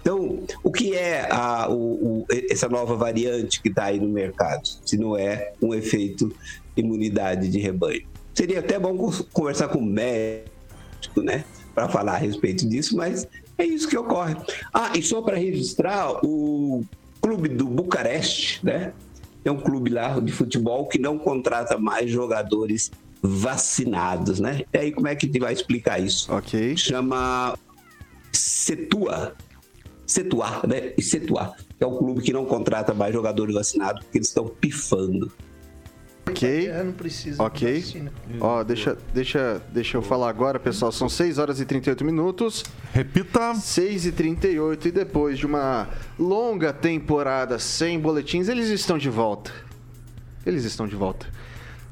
Então, o que é a- o- o- essa nova variante que está aí no mercado, se não é um efeito imunidade de rebanho? Seria até bom conversar com o médico, né, para falar a respeito disso, mas é isso que ocorre. Ah, e só para registrar, o clube do Bucareste, né, é um clube lá de futebol que não contrata mais jogadores vacinados, né? E aí como é que a gente vai explicar isso? Ok. Chama Setua. Setuar, né? E Setuar, que é um clube que não contrata mais jogadores vacinados porque eles estão pifando. Ok. É, não precisa. Ok. Ó, deixa, deixa, deixa eu falar agora, pessoal. São 6 horas e 38 minutos. Repita. 6 e 38 e depois de uma longa temporada sem boletins, eles estão de volta. Eles estão de volta.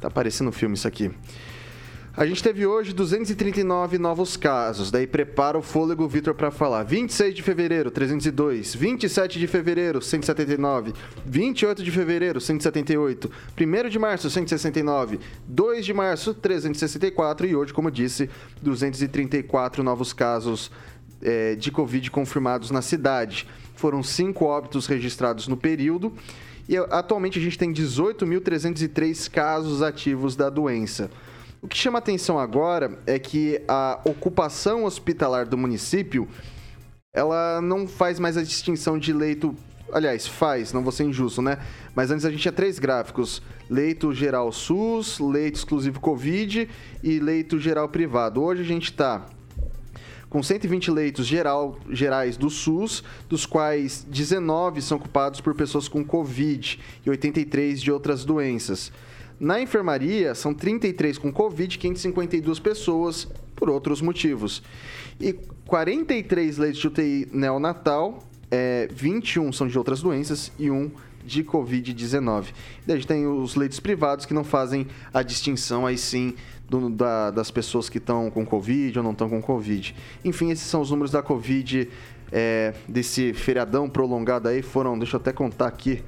Tá parecendo um filme isso aqui. A gente teve hoje 239 novos casos. Daí prepara o fôlego, Vitor, para falar. 26 de fevereiro, 302. 27 de fevereiro, 179. 28 de fevereiro, 178. 1 de março, 169. 2 de março, 364. E hoje, como disse, 234 novos casos eh, de Covid confirmados na cidade. Foram cinco óbitos registrados no período. E atualmente a gente tem 18.303 casos ativos da doença. O que chama atenção agora é que a ocupação hospitalar do município ela não faz mais a distinção de leito. Aliás, faz, não vou ser injusto, né? Mas antes a gente tinha três gráficos: leito geral SUS, leito exclusivo Covid e leito geral privado. Hoje a gente está com 120 leitos geral, gerais do SUS, dos quais 19 são ocupados por pessoas com Covid e 83 de outras doenças. Na enfermaria, são 33 com Covid, 552 pessoas por outros motivos. E 43 leitos de UTI neonatal, é, 21 são de outras doenças e um de Covid-19. Daí a gente tem os leitos privados que não fazem a distinção aí sim do- da- das pessoas que estão com Covid ou não estão com Covid. Enfim, esses são os números da Covid é, desse feriadão prolongado aí. Foram, deixa eu até contar aqui,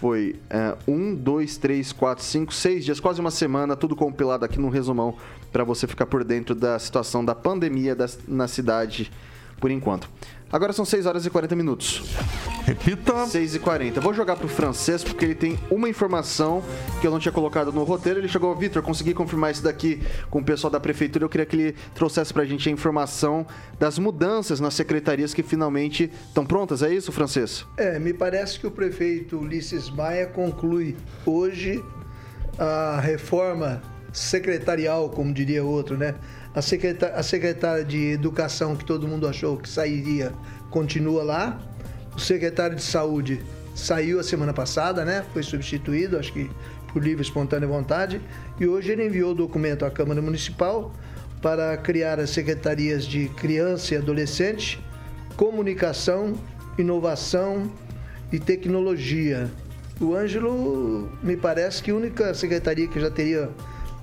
foi é, um, dois, três, quatro, cinco, seis dias, quase uma semana, tudo compilado aqui no resumão para você ficar por dentro da situação da pandemia das- na cidade por enquanto. Agora são 6 horas e 40 minutos. Repita. 6 e 40. Vou jogar pro francês porque ele tem uma informação que eu não tinha colocado no roteiro. Ele chegou, Vitor, consegui confirmar isso daqui com o pessoal da prefeitura. Eu queria que ele trouxesse pra gente a informação das mudanças nas secretarias que finalmente estão prontas. É isso, francês? É, me parece que o prefeito Ulisses Maia conclui hoje a reforma secretarial, como diria outro, né? A, secreta- a secretária de Educação, que todo mundo achou que sairia, continua lá. O secretário de Saúde saiu a semana passada, né? Foi substituído, acho que por livre espontânea vontade. E hoje ele enviou o documento à Câmara Municipal para criar as secretarias de criança e adolescente, comunicação, inovação e tecnologia. O Ângelo, me parece que a única secretaria que já teria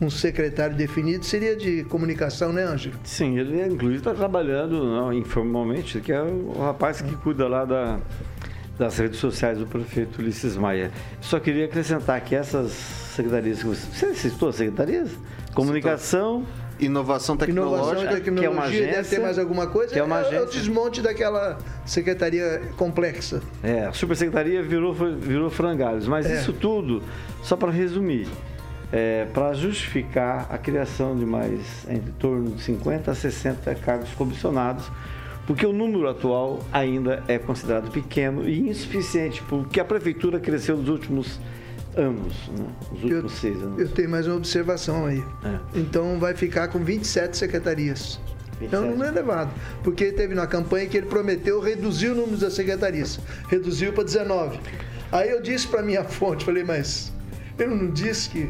um secretário definido seria de comunicação, né, Ângelo? Sim, ele inclusive está trabalhando não, informalmente, que é o rapaz que cuida lá da, das redes sociais do prefeito Ulisses Maia. Só queria acrescentar que essas secretarias que você. Você citou as secretarias? Comunicação. Inovação tecnológica, Inovação e tecnologia, que é uma agência, deve ter mais alguma coisa? que é uma É o agência. desmonte daquela secretaria complexa. É, a supersecretaria virou, virou frangalhos. Mas É. isso tudo, só para resumir, é, para justificar a criação de mais em torno de 50 a 60 cargos comissionados, porque o número atual ainda é considerado pequeno e insuficiente, porque a prefeitura cresceu nos últimos anos, né? os últimos seis anos. Eu tenho mais uma observação aí. É. Então vai ficar com 27 secretarias. Então 27. não é elevado. Porque teve na campanha que ele prometeu reduzir o número das secretarias. Reduziu para 19. Aí eu disse para minha *laughs* fonte, falei, mas ele não disse que.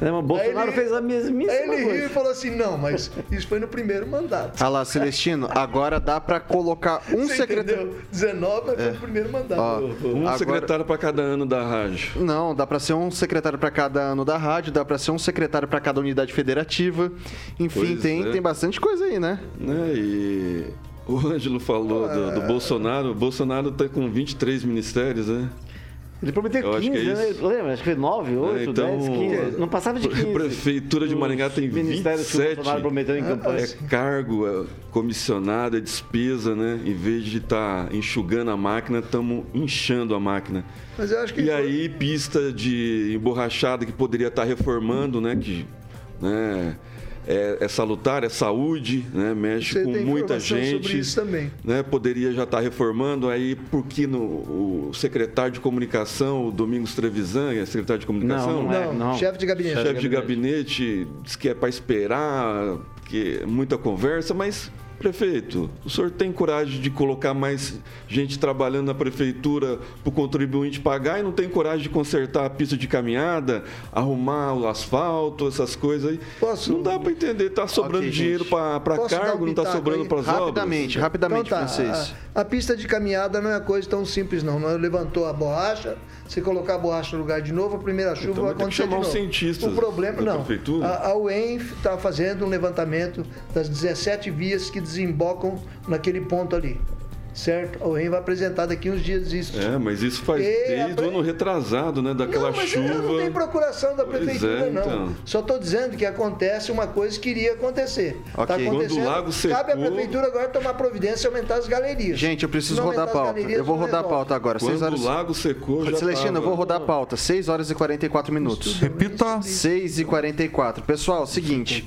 É, Bolsonaro ele- fez a mesmíssima Aí ele riu coisa. e falou assim: não, mas isso foi no primeiro mandato. Ah lá, Celestino, agora dá pra colocar um Você secretário. entendeu? 19 mas foi no primeiro mandato. Ó, Um agora- secretário para cada ano da rádio. Não, dá pra ser um secretário pra cada ano da rádio, dá pra ser um secretário pra cada unidade federativa. Enfim, Pois tem, é. tem bastante coisa aí, né? Né? E o Ângelo falou do, do Bolsonaro. O Bolsonaro está com 23 ministérios, né? Ele prometeu Eu acho 15, que é né? isso. Lembra? Acho que foi 9, 8, então, 10, 15. Não passava de 15. A Prefeitura de Maringá tem ministérios que o 27. Prometeu em campanha. É cargo, é comissionado, é despesa, né? Em vez de estar enxugando a máquina, estamos inchando a máquina. Mas eu acho que. E aí, pista de emborrachada que poderia estar reformando, né? Que né, é, é salutar, é saúde, né? Mexe Você com tem muita gente. sobre isso também. Né, poderia já estar reformando, aí porque no, o secretário de comunicação, o Domingos Trevisan, é secretário de comunicação? Não, não é, não. Chefe de gabinete. chefe de gabinete diz que é para esperar, que é muita conversa, mas prefeito, o senhor tem coragem de colocar mais gente trabalhando na prefeitura para o contribuinte pagar e não tem coragem de consertar a pista de caminhada, arrumar o asfalto, essas coisas aí? Posso- Não dá para entender, tá sobrando Ok, dinheiro para dar um cargo, não está sobrando para as obras? Rapidamente, rapidamente, Então tá, francês. A, a pista de caminhada não é coisa tão simples, não. Não levantou a borracha, se colocar a borracha no lugar de novo, a primeira chuva Então vai acontecer chamar de os novo. cientistas O problema, não. prefeitura. A, a UEM está fazendo um levantamento das 17 vias que desembocam naquele ponto ali. Certo? A UEM vai apresentar daqui uns dias isso. É, mas isso faz E desde o pre- ano retrasado, né? Daquela não, mas chuva. não tem procuração da Pois prefeitura, é, não. então. Só estou dizendo que acontece uma coisa que iria acontecer. Ok. Tá Quando o acontecendo. lago Cabe à secou- prefeitura agora tomar providência e aumentar as galerias. Gente, eu preciso não rodar a pauta. galerias, Eu vou não rodar a pauta agora. Quando 6 horas. o lago secou, já Celestino, eu tava. vou rodar a pauta. 6 horas e 44 minutos. Repita. 6 e 44. Pessoal, seguinte.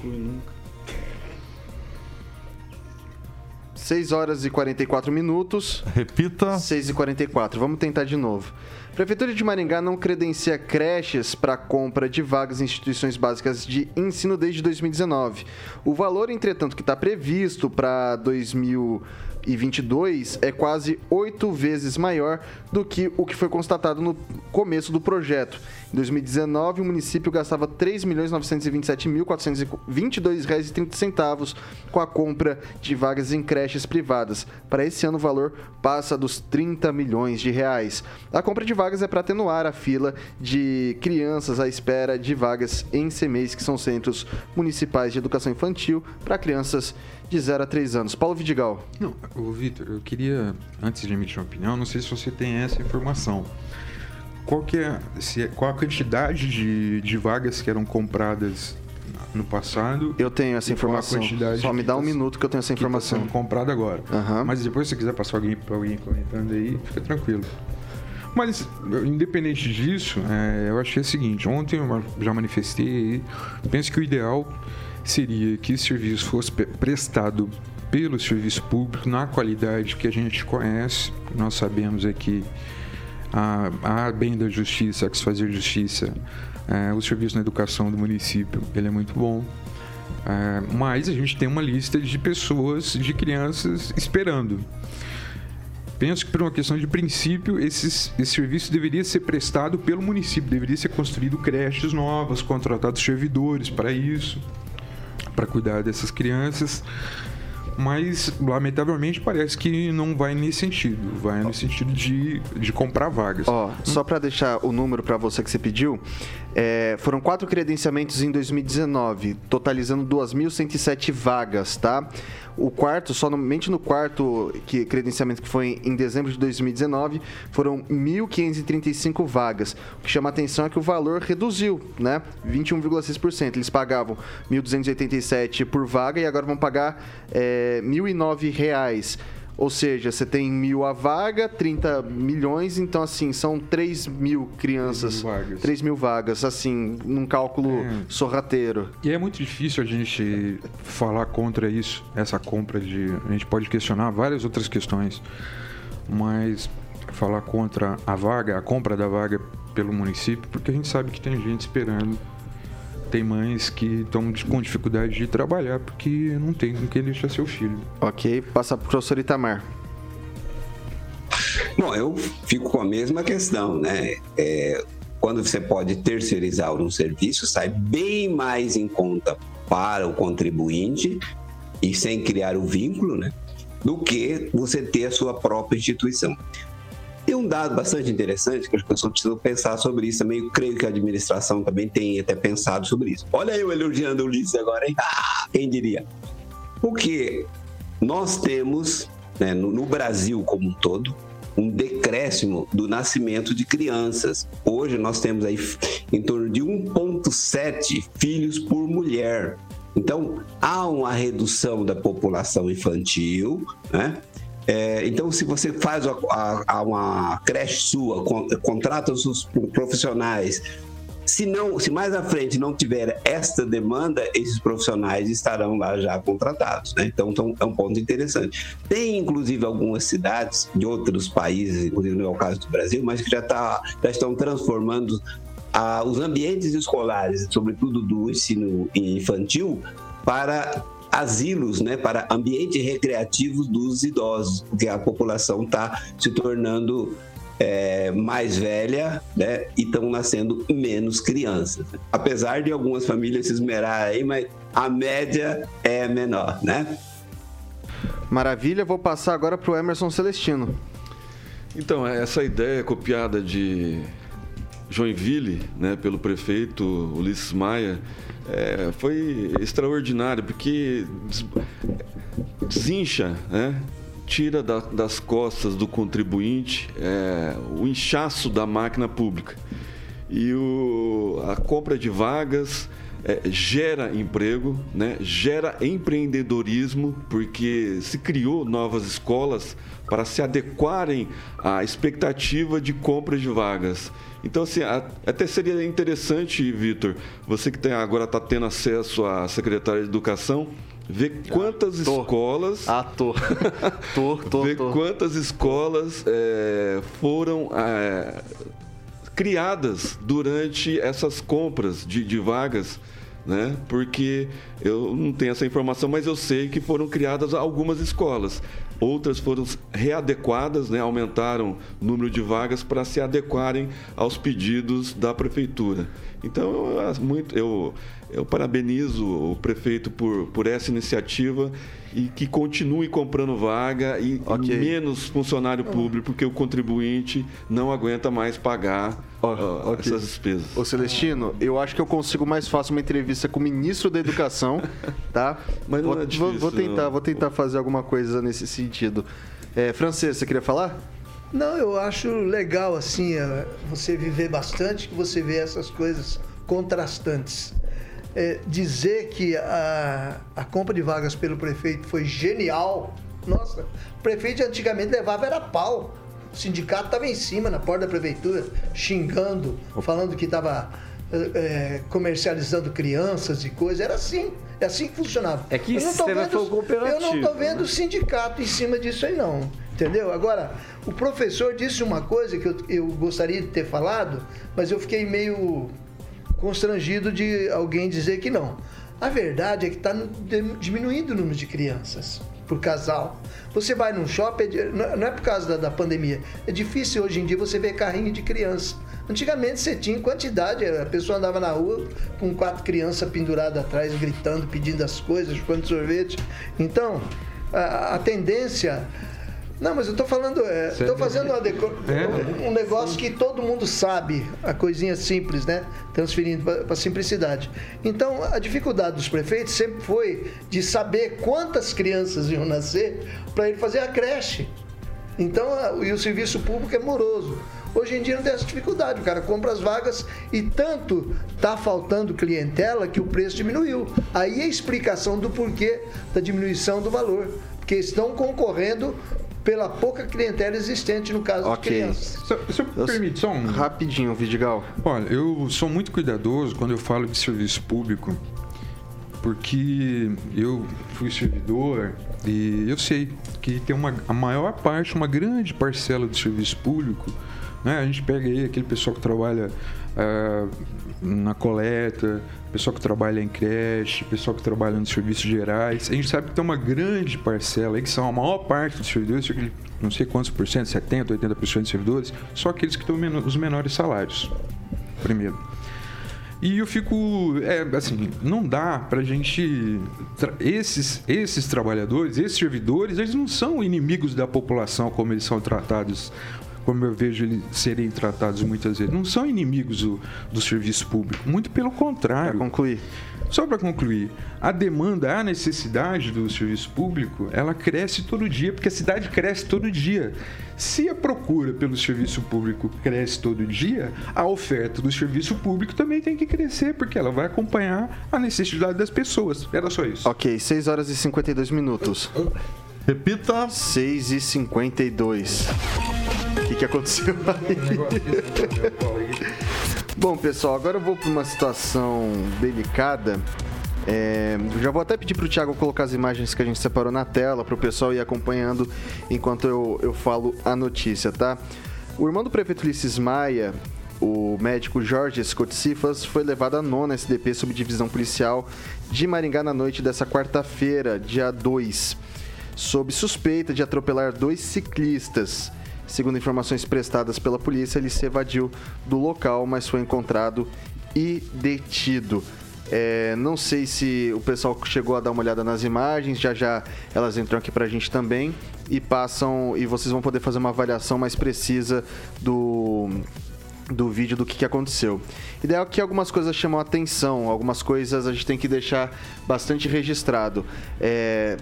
6 horas e 44 minutos. Repita. 6 e 44. Vamos tentar de novo. Prefeitura de Maringá não credencia creches para compra de vagas em instituições básicas de ensino desde 2019. O valor, entretanto, que está previsto para 2022 é quase oito vezes maior do que o que foi constatado no começo do projeto. Em 2019, o município gastava R$ 3.927.422,30 com a compra de vagas em creches privadas. Para esse ano, o valor passa dos 30 milhões de reais. A compra de vagas é para atenuar a fila de crianças à espera de vagas em CMEs, que são Centros Municipais de Educação Infantil, para crianças de 0 a 3 anos. Paulo Vidigal. Não, Vitor, eu queria, antes de emitir uma opinião, não sei se você tem essa informação. Qual, que é, se é- qual a quantidade de, de vagas que eram compradas no passado? Eu tenho essa informação. Só me dá um tá- minuto que eu tenho essa tá informação. sendo comprada agora. Aham. Mas depois, se você quiser passar alguém para alguém comentando aí, fica tranquilo. Mas, independente disso, é, eu achei o seguinte: ontem eu já manifestei penso que o ideal seria que esse serviço fosse prestado pelo serviço público na qualidade que a gente conhece. Nós sabemos aqui a, a bem da justiça, a que se fazer justiça, é, o serviço na educação do município, ele é muito bom. É, mas a gente tem uma lista de pessoas, de crianças esperando. penso que por uma questão de princípio, esses, esse serviço deveria ser prestado pelo município, deveria ser construído creches novas, contratados servidores para isso, para cuidar dessas crianças. Mas, lamentavelmente, parece que não vai nesse sentido. Vai no sentido de, de comprar vagas. Ó, só para deixar o número para você que você pediu, é, foram quatro credenciamentos em 2019, totalizando 2.107 vagas, tá? O quarto, somente no quarto que, credenciamento que foi em dezembro de 2019, foram 1.535 vagas. O que chama a atenção é que o valor reduziu, né? 21,6%. Eles pagavam 1.287 por vaga e agora vão pagar é, 1.009 reais. Ou seja, você tem mil a vaga, 30 milhões, então assim, são 3 mil crianças. 3 mil vagas. 3 mil vagas, assim, num cálculo é. sorrateiro. E é muito difícil a gente falar contra isso, essa compra de. A gente pode questionar várias outras questões, mas falar contra a vaga, a compra da vaga pelo município, porque a gente sabe que tem gente esperando tem mães que estão com dificuldade de trabalhar porque não tem com quem deixar seu filho. Ok, passa para o professor Itamar. Bom, eu fico com a mesma questão, né? É, quando você pode terceirizar um serviço, sai bem mais em conta para o contribuinte e sem criar o vínculo, né? Do que você ter a sua própria instituição. Tem um dado bastante interessante que as pessoas precisam pensar sobre isso também. Eu creio que a administração também tem até pensado sobre isso. Olha eu elogiando o Ulisses agora, hein? Ah, quem diria? Porque nós temos, né, no, no Brasil como um todo, um decréscimo do nascimento de crianças. Hoje nós temos aí em torno de 1,7 filhos por mulher. Então, há uma redução da população infantil, né? É, então, se você faz a, a, a uma creche sua, con, contrata os profissionais, se não, se mais à frente não tiver esta demanda, esses profissionais estarão lá já contratados. Né? Então, então, é um ponto interessante. Tem, inclusive, algumas cidades de outros países, inclusive não é o caso do Brasil, mas que já, tá, já estão transformando ah, os ambientes escolares, sobretudo do ensino infantil, para asilos, né, para ambientes recreativos dos idosos, porque a população está se tornando é, mais velha né, e estão nascendo menos crianças. Apesar de algumas famílias se esmerarem, mas a média é menor, né? Maravilha, vou passar agora para o Emerson Celestino. Então, essa ideia copiada de Joinville, né, pelo prefeito Ulisses Maia, é, foi extraordinário, porque desincha, né? tira da, das costas do contribuinte é, o inchaço da máquina pública. E o, a compra de vagas é, gera emprego, né? gera empreendedorismo, porque se criou novas escolas para se adequarem à expectativa de compra de vagas. Então, assim, até seria interessante, Vitor, você que tem, agora está tendo acesso à Secretaria de Educação, ver quantas ah, escolas. Ah, tô. *laughs* tô, tô, ver tô. quantas escolas é, foram é, criadas durante essas compras de, de vagas. Né? Porque eu não tenho essa informação, mas eu sei que foram criadas algumas escolas outras foram readequadas, né, aumentaram o número de vagas para se adequarem aos pedidos da prefeitura. Então, eu, muito, eu, eu parabenizo o prefeito por, por essa iniciativa e que continue comprando vaga e, okay. e menos funcionário público, porque o contribuinte não aguenta mais pagar oh, uh, okay. essas despesas. Ô Celestino, eu acho que eu consigo mais fácil uma entrevista com o ministro da Educação, *laughs* tá? Mas não vou, é difícil, vou, vou tentar, não. vou tentar fazer alguma coisa nesse sentido. É, Francês, você queria falar? Não, eu acho legal assim é, você viver bastante, que você vê essas coisas contrastantes é, dizer que a, a compra de vagas pelo prefeito foi genial. Nossa, o prefeito antigamente levava era pau. O sindicato estava em cima, na porta da prefeitura, xingando, falando que estava é, comercializando crianças e coisas. Era assim. É assim que funcionava. É que eu não tô vendo. Eu não estou vendo né? sindicato em cima disso aí, não. Entendeu? Agora, o professor disse uma coisa que eu, eu gostaria de ter falado, mas eu fiquei meio constrangido de alguém dizer que não. A verdade é que está diminuindo o número de crianças. por casal. Você vai num shopping, é de- não é por causa da, da pandemia, é difícil hoje em dia você ver carrinho de criança. Antigamente você tinha quantidade, a pessoa andava na rua com quatro crianças penduradas atrás, gritando, pedindo as coisas, chupando sorvete. Então, a, a tendência. Não, mas eu tô falando, é, Sério? tô fazendo deco- um negócio que todo mundo sabe, a coisinha simples, né? Transferindo para simplicidade. Então, a dificuldade dos prefeitos sempre foi de saber quantas crianças iam nascer para ele fazer a creche. Então, a- e o serviço público é moroso. Hoje em dia não tem essa dificuldade, o cara compra as vagas e tanto tá faltando clientela que o preço diminuiu. Aí é a explicação do porquê da diminuição do valor, porque estão concorrendo pela pouca clientela existente no caso de crianças. Se, se eu permite só um... Rapidinho, Vidigal. Olha, eu sou muito cuidadoso quando eu falo de serviço público, porque eu fui servidor e eu sei que tem uma, a maior parte, uma grande parcela do serviço público, né? A gente pega aí aquele pessoal que trabalha ah, na coleta, pessoal que trabalha em creche, pessoal que trabalha nos serviços gerais. A gente sabe que tem uma grande parcela aí, que são a maior parte dos servidores, não sei quantos por cento, 70, 80% de servidores, só aqueles que têm os menores salários. Primeiro. E eu fico, é, assim, não dá pra gente esses esses trabalhadores, esses servidores, eles não são inimigos da população como eles são tratados, como eu vejo eles serem tratados muitas vezes. Não são inimigos do, do serviço público, muito pelo contrário. Para concluir. Só para concluir, a demanda, a necessidade do serviço público, ela cresce todo dia, porque a cidade cresce todo dia. Se a procura pelo serviço público cresce todo dia, a oferta do serviço público também tem que crescer, porque ela vai acompanhar a necessidade das pessoas. Era só isso. Ok, 6 horas e 52 minutos. Repita. 6 e 52. O que, que aconteceu *laughs* aí? Bom, pessoal, agora eu vou para uma situação delicada. É, já vou até pedir para o Thiago colocar as imagens que a gente separou na tela para o pessoal ir acompanhando enquanto eu, eu falo a notícia, tá? O irmão do prefeito Ulisses Maia, o médico Jorge Scott Cifas, foi levado à nona SDP Subdivisão Policial de Maringá na noite dessa quarta-feira, dia 2 sob suspeita de atropelar dois ciclistas. Segundo informações prestadas pela polícia, ele se evadiu do local, mas foi encontrado e detido. É, não sei se o pessoal chegou a dar uma olhada nas imagens, já já elas entram aqui pra gente também e passam e vocês vão poder fazer uma avaliação mais precisa do do vídeo do que, que aconteceu. Ideal que algumas coisas chamam atenção, algumas coisas a gente tem que deixar bastante registrado. É,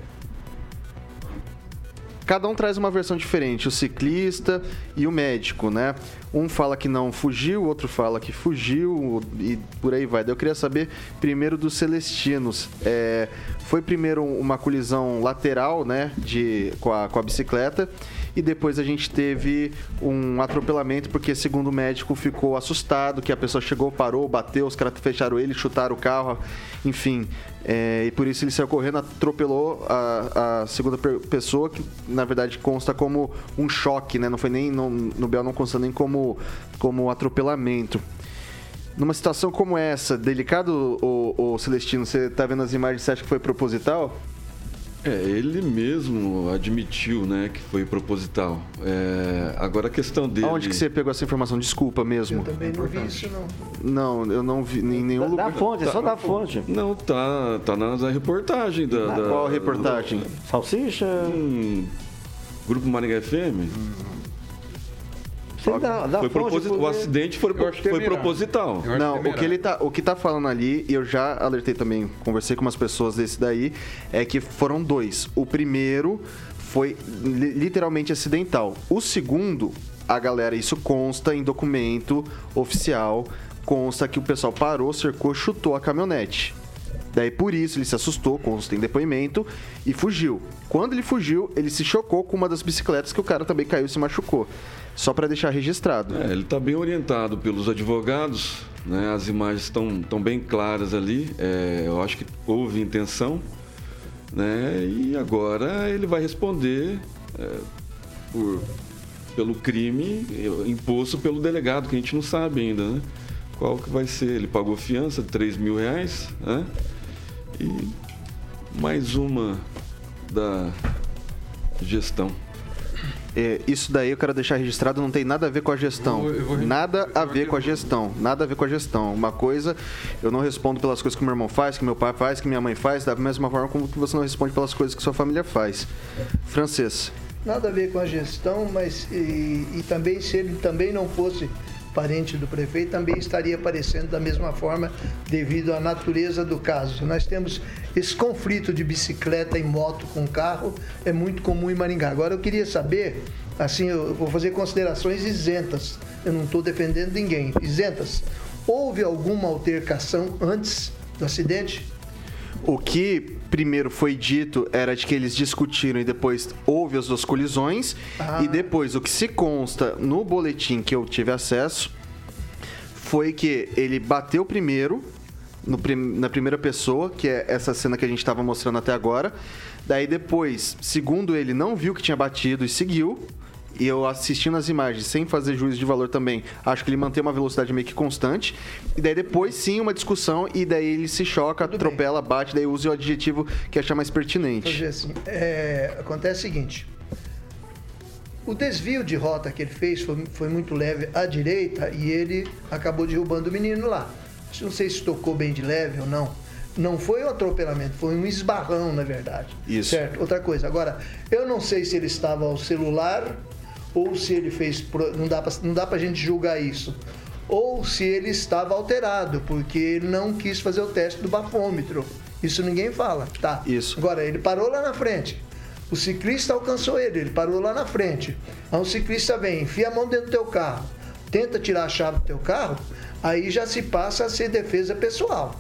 Cada um traz uma versão diferente, o ciclista e o médico, né? Um fala que não fugiu, o outro fala que fugiu e por aí vai. Eu queria saber primeiro dos Celestinos. É, foi primeiro uma colisão lateral, né, de, com, a, com a bicicleta e depois a gente teve um atropelamento porque, segundo o médico, ficou assustado que a pessoa chegou, parou, bateu, os caras fecharam ele, chutaram o carro, enfim. É, e por isso ele saiu correndo, atropelou a, a segunda pessoa, que na verdade consta como um choque, né? Não foi nem no, no Bel não consta nem como, como atropelamento. Numa situação como essa, delicado, o, o Celestino, você tá vendo as imagens, você acha que foi proposital? É, ele mesmo admitiu, né, que foi proposital. É, agora a questão dele. Aonde que você pegou essa informação? Desculpa mesmo. Também não vi isso, não. Não, eu não vi em nenhum lugar. Tá- Não, tá, tá na na reportagem da. da- Qual reportagem? Salsicha? Hum, Grupo Maringá FM. Você dá- dá foi fonte, proposi- porque- O acidente foi, Eu acho que foi proposital. Não, o que ele tá, o que tá falando ali, e eu já alertei também, conversei com umas pessoas desse daí, é que foram dois. O primeiro foi li- literalmente acidental. O segundo, a galera, isso consta em documento oficial, consta que o pessoal parou, cercou, chutou a caminhonete. Daí por isso ele se assustou, consta em depoimento, e fugiu. Quando ele fugiu, ele se chocou com uma das bicicletas que o cara também caiu e se machucou. Só para deixar registrado. É, ele está bem orientado pelos advogados, né? as imagens estão tão bem claras ali. É, eu acho que houve intenção, né? e agora ele vai responder é, por, pelo crime imposto pelo delegado, que a gente não sabe ainda. Né? Qual que vai ser? Ele pagou fiança de 3 mil reais né? e mais uma da gestão. É, isso daí eu quero deixar registrado, não tem nada a ver com a gestão. Eu vou- eu vou- nada a ver com a gestão. Nada a ver com a gestão. Uma coisa, eu não respondo pelas coisas que meu irmão faz, que meu pai faz, que minha mãe faz, da mesma forma como que você não responde pelas coisas que sua família faz. Francês. Nada a ver com a gestão, mas e, e também se ele também não fosse parente do prefeito, também estaria aparecendo da mesma forma devido à natureza do caso. Nós temos esse conflito de bicicleta e moto com carro, é muito comum em Maringá. Agora eu queria saber, assim, eu vou fazer considerações isentas. Eu não estou defendendo ninguém. Isentas. Houve alguma altercação antes do acidente? O que primeiro foi dito era de que eles discutiram e depois houve as duas colisões. Ah. E depois, o que se consta no boletim que eu tive acesso foi que ele bateu primeiro, prim- na primeira pessoa, que é essa cena que a gente estava mostrando até agora. Daí depois, segundo ele, não viu que tinha batido e seguiu. E eu assistindo as imagens, sem fazer juízo de valor também, acho que ele mantém uma velocidade meio que constante. E daí depois sim uma discussão, e daí ele se choca, atropela, bate, daí usa o adjetivo que achar mais pertinente. Fazer assim, é, acontece o seguinte. O desvio de rota que ele fez foi, foi muito leve à direita e ele acabou derrubando o menino lá. Não sei se tocou bem de leve ou não. Não foi um atropelamento, foi um esbarrão, na verdade. Isso. Certo? Outra coisa. Agora, eu não sei se ele estava ao celular ou se ele fez. Não dá pra, não dá pra gente julgar isso. Ou se ele estava alterado, porque ele não quis fazer o teste do bafômetro. Isso ninguém fala. Tá. Isso. Agora, ele parou lá na frente. O ciclista alcançou ele, ele parou lá na frente. Aí o ciclista vem, enfia a mão dentro do teu carro, tenta tirar a chave do teu carro, aí já se passa a ser defesa pessoal.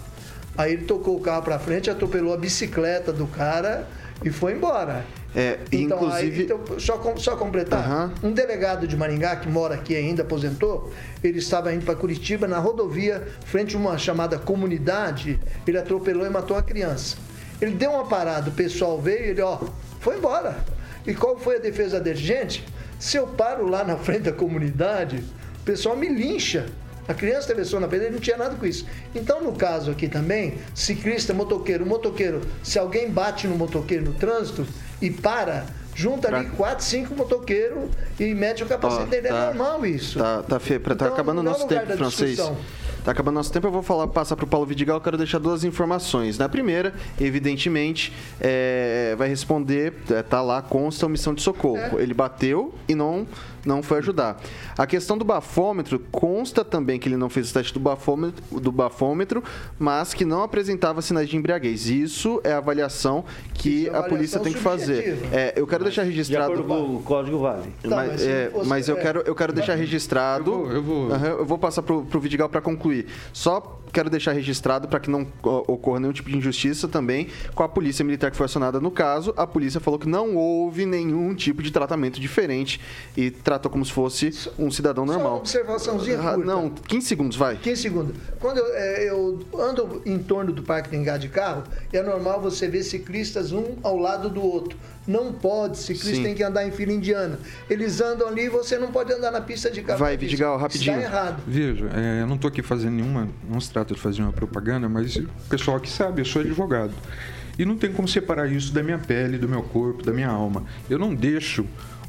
Aí ele tocou o carro para frente, atropelou a bicicleta do cara e foi embora. É, Então, inclusive. aí, então, só, só completar, um delegado de Maringá, que mora aqui ainda, aposentou, ele estava indo para Curitiba, na rodovia, frente a uma chamada comunidade, ele atropelou e matou a criança. Ele deu uma parada, o pessoal veio e ele, ó, foi embora. E qual foi a defesa dele? Gente, se eu paro lá na frente da comunidade, o pessoal me lincha. A criança atravessou na pedra, ele não tinha nada com isso. Então, no caso aqui também, ciclista, motoqueiro, motoqueiro, se alguém bate no motoqueiro no trânsito e para, junta ali quatro, cinco motoqueiros e mete o capacete dele. tá- É normal isso. Tá, tá, fe... tá Então, acabando o é nosso tempo, francês. discussão. Tá acabando nosso tempo, eu vou falar, passar pro Paulo Vidigal, eu quero deixar duas informações. Na primeira, evidentemente, é, vai responder, é, tá lá, consta omissão de socorro. Ele bateu e não, não foi ajudar. A questão do bafômetro, consta também que ele não fez o teste do bafômetro, do bafômetro mas que não apresentava sinais de embriaguez. Isso é a avaliação que é a polícia avaliação tem que fazer. É, eu quero deixar registrado... De com o código vale. Tá, mas, mas é, fosse- mas eu é. quero, eu quero deixar registrado. Eu vou- eu vou- eu vou passar pro, pro Vidigal para concluir. Só quero deixar registrado para que não ocorra nenhum tipo de injustiça também com a polícia militar que foi acionada no caso. A polícia falou que não houve nenhum tipo de tratamento diferente e tratou como se fosse um cidadão Só uma normal. observaçãozinha Ah, curta. Não, 15 segundos, vai. 15 segundos. Quando eu, é, eu ando em torno do Parque Tengá de carro, é normal você ver ciclistas um ao lado do outro. Não pode, ciclista Sim. tem que andar em fila indiana. Eles andam ali e você não pode andar na pista de carro. Vai, Vidigal, rapidinho. Está errado. Veja, é, eu não estou aqui fazendo nenhuma, não se trata de fazer uma propaganda, mas o pessoal que sabe, eu sou advogado. E não tem como separar isso da minha pele, do meu corpo, da minha alma. Eu não deixo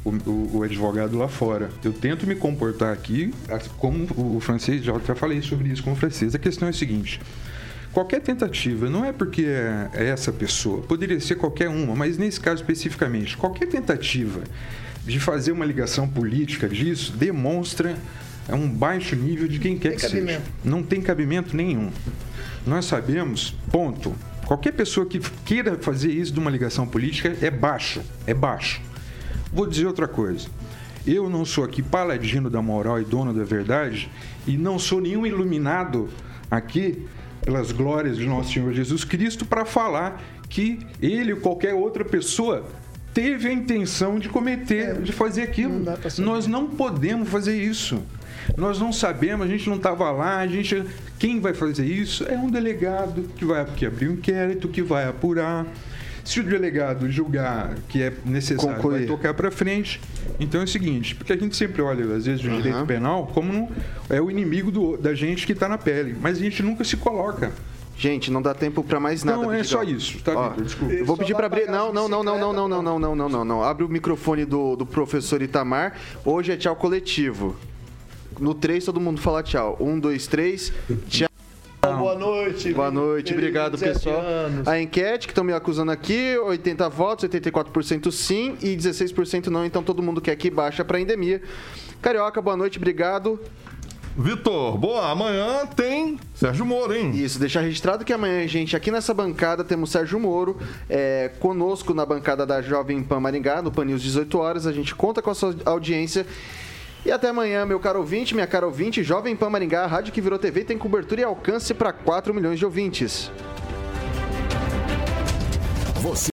o, o- o advogado lá fora. Eu tento me comportar aqui, como o francês, já falei sobre isso com o francês. A questão é a seguinte. Qualquer tentativa, não é porque é é essa pessoa, poderia ser qualquer uma, mas nesse caso especificamente, qualquer tentativa de fazer uma ligação política disso demonstra é um baixo nível de quem quer Tem que seja. cabimento. Não tem cabimento nenhum. Nós sabemos, ponto. Qualquer pessoa que queira fazer isso de uma ligação política é baixo, é baixo. Vou dizer outra coisa. Eu não sou aqui paladino da moral e dono da verdade e não sou nenhum iluminado aqui pelas glórias de nosso Senhor Jesus Cristo para falar que ele ou qualquer outra pessoa teve a intenção de cometer, de fazer aquilo. Nós não podemos fazer isso. Nós não sabemos, a gente não estava lá, a gente. Quem vai fazer isso é um delegado que vai que abrir um inquérito, que vai apurar. Se o delegado julgar que é necessário, Concluir. vai tocar para frente. Então é o seguinte, porque a gente sempre olha, às vezes, o direito penal como não- é o inimigo do- da gente que está na pele, mas a gente nunca se coloca Gente, não dá tempo pra mais nada. Não, é só isso, tá, Ó? Desculpa. Eu vou pedir pra abrir. Não, não, não, não, não, não, não, não, não, não, não, não. Abre o microfone do, do professor Itamar. Hoje é tchau coletivo. No 3, todo mundo fala tchau. Um, dois, três. Tchau. Boa noite. Boa noite, obrigado 27 pessoal. anos. A enquete que estão me acusando aqui, 80 votos, 84% sim e 16% não, então todo mundo quer que baixa pra endemia. Carioca, boa noite, obrigado. Vitor, boa, amanhã tem Sérgio Moro, hein? Isso, deixar registrado que amanhã, gente, aqui nessa bancada temos Sérgio Moro, é, conosco na bancada da Jovem Pan Maringá, no Pan News 18 horas. A gente conta com a sua audiência. E até amanhã, meu caro ouvinte, minha cara ouvinte, Jovem Pan Maringá, a rádio que virou TV, tem cobertura e alcance para 4 milhões de ouvintes. Você.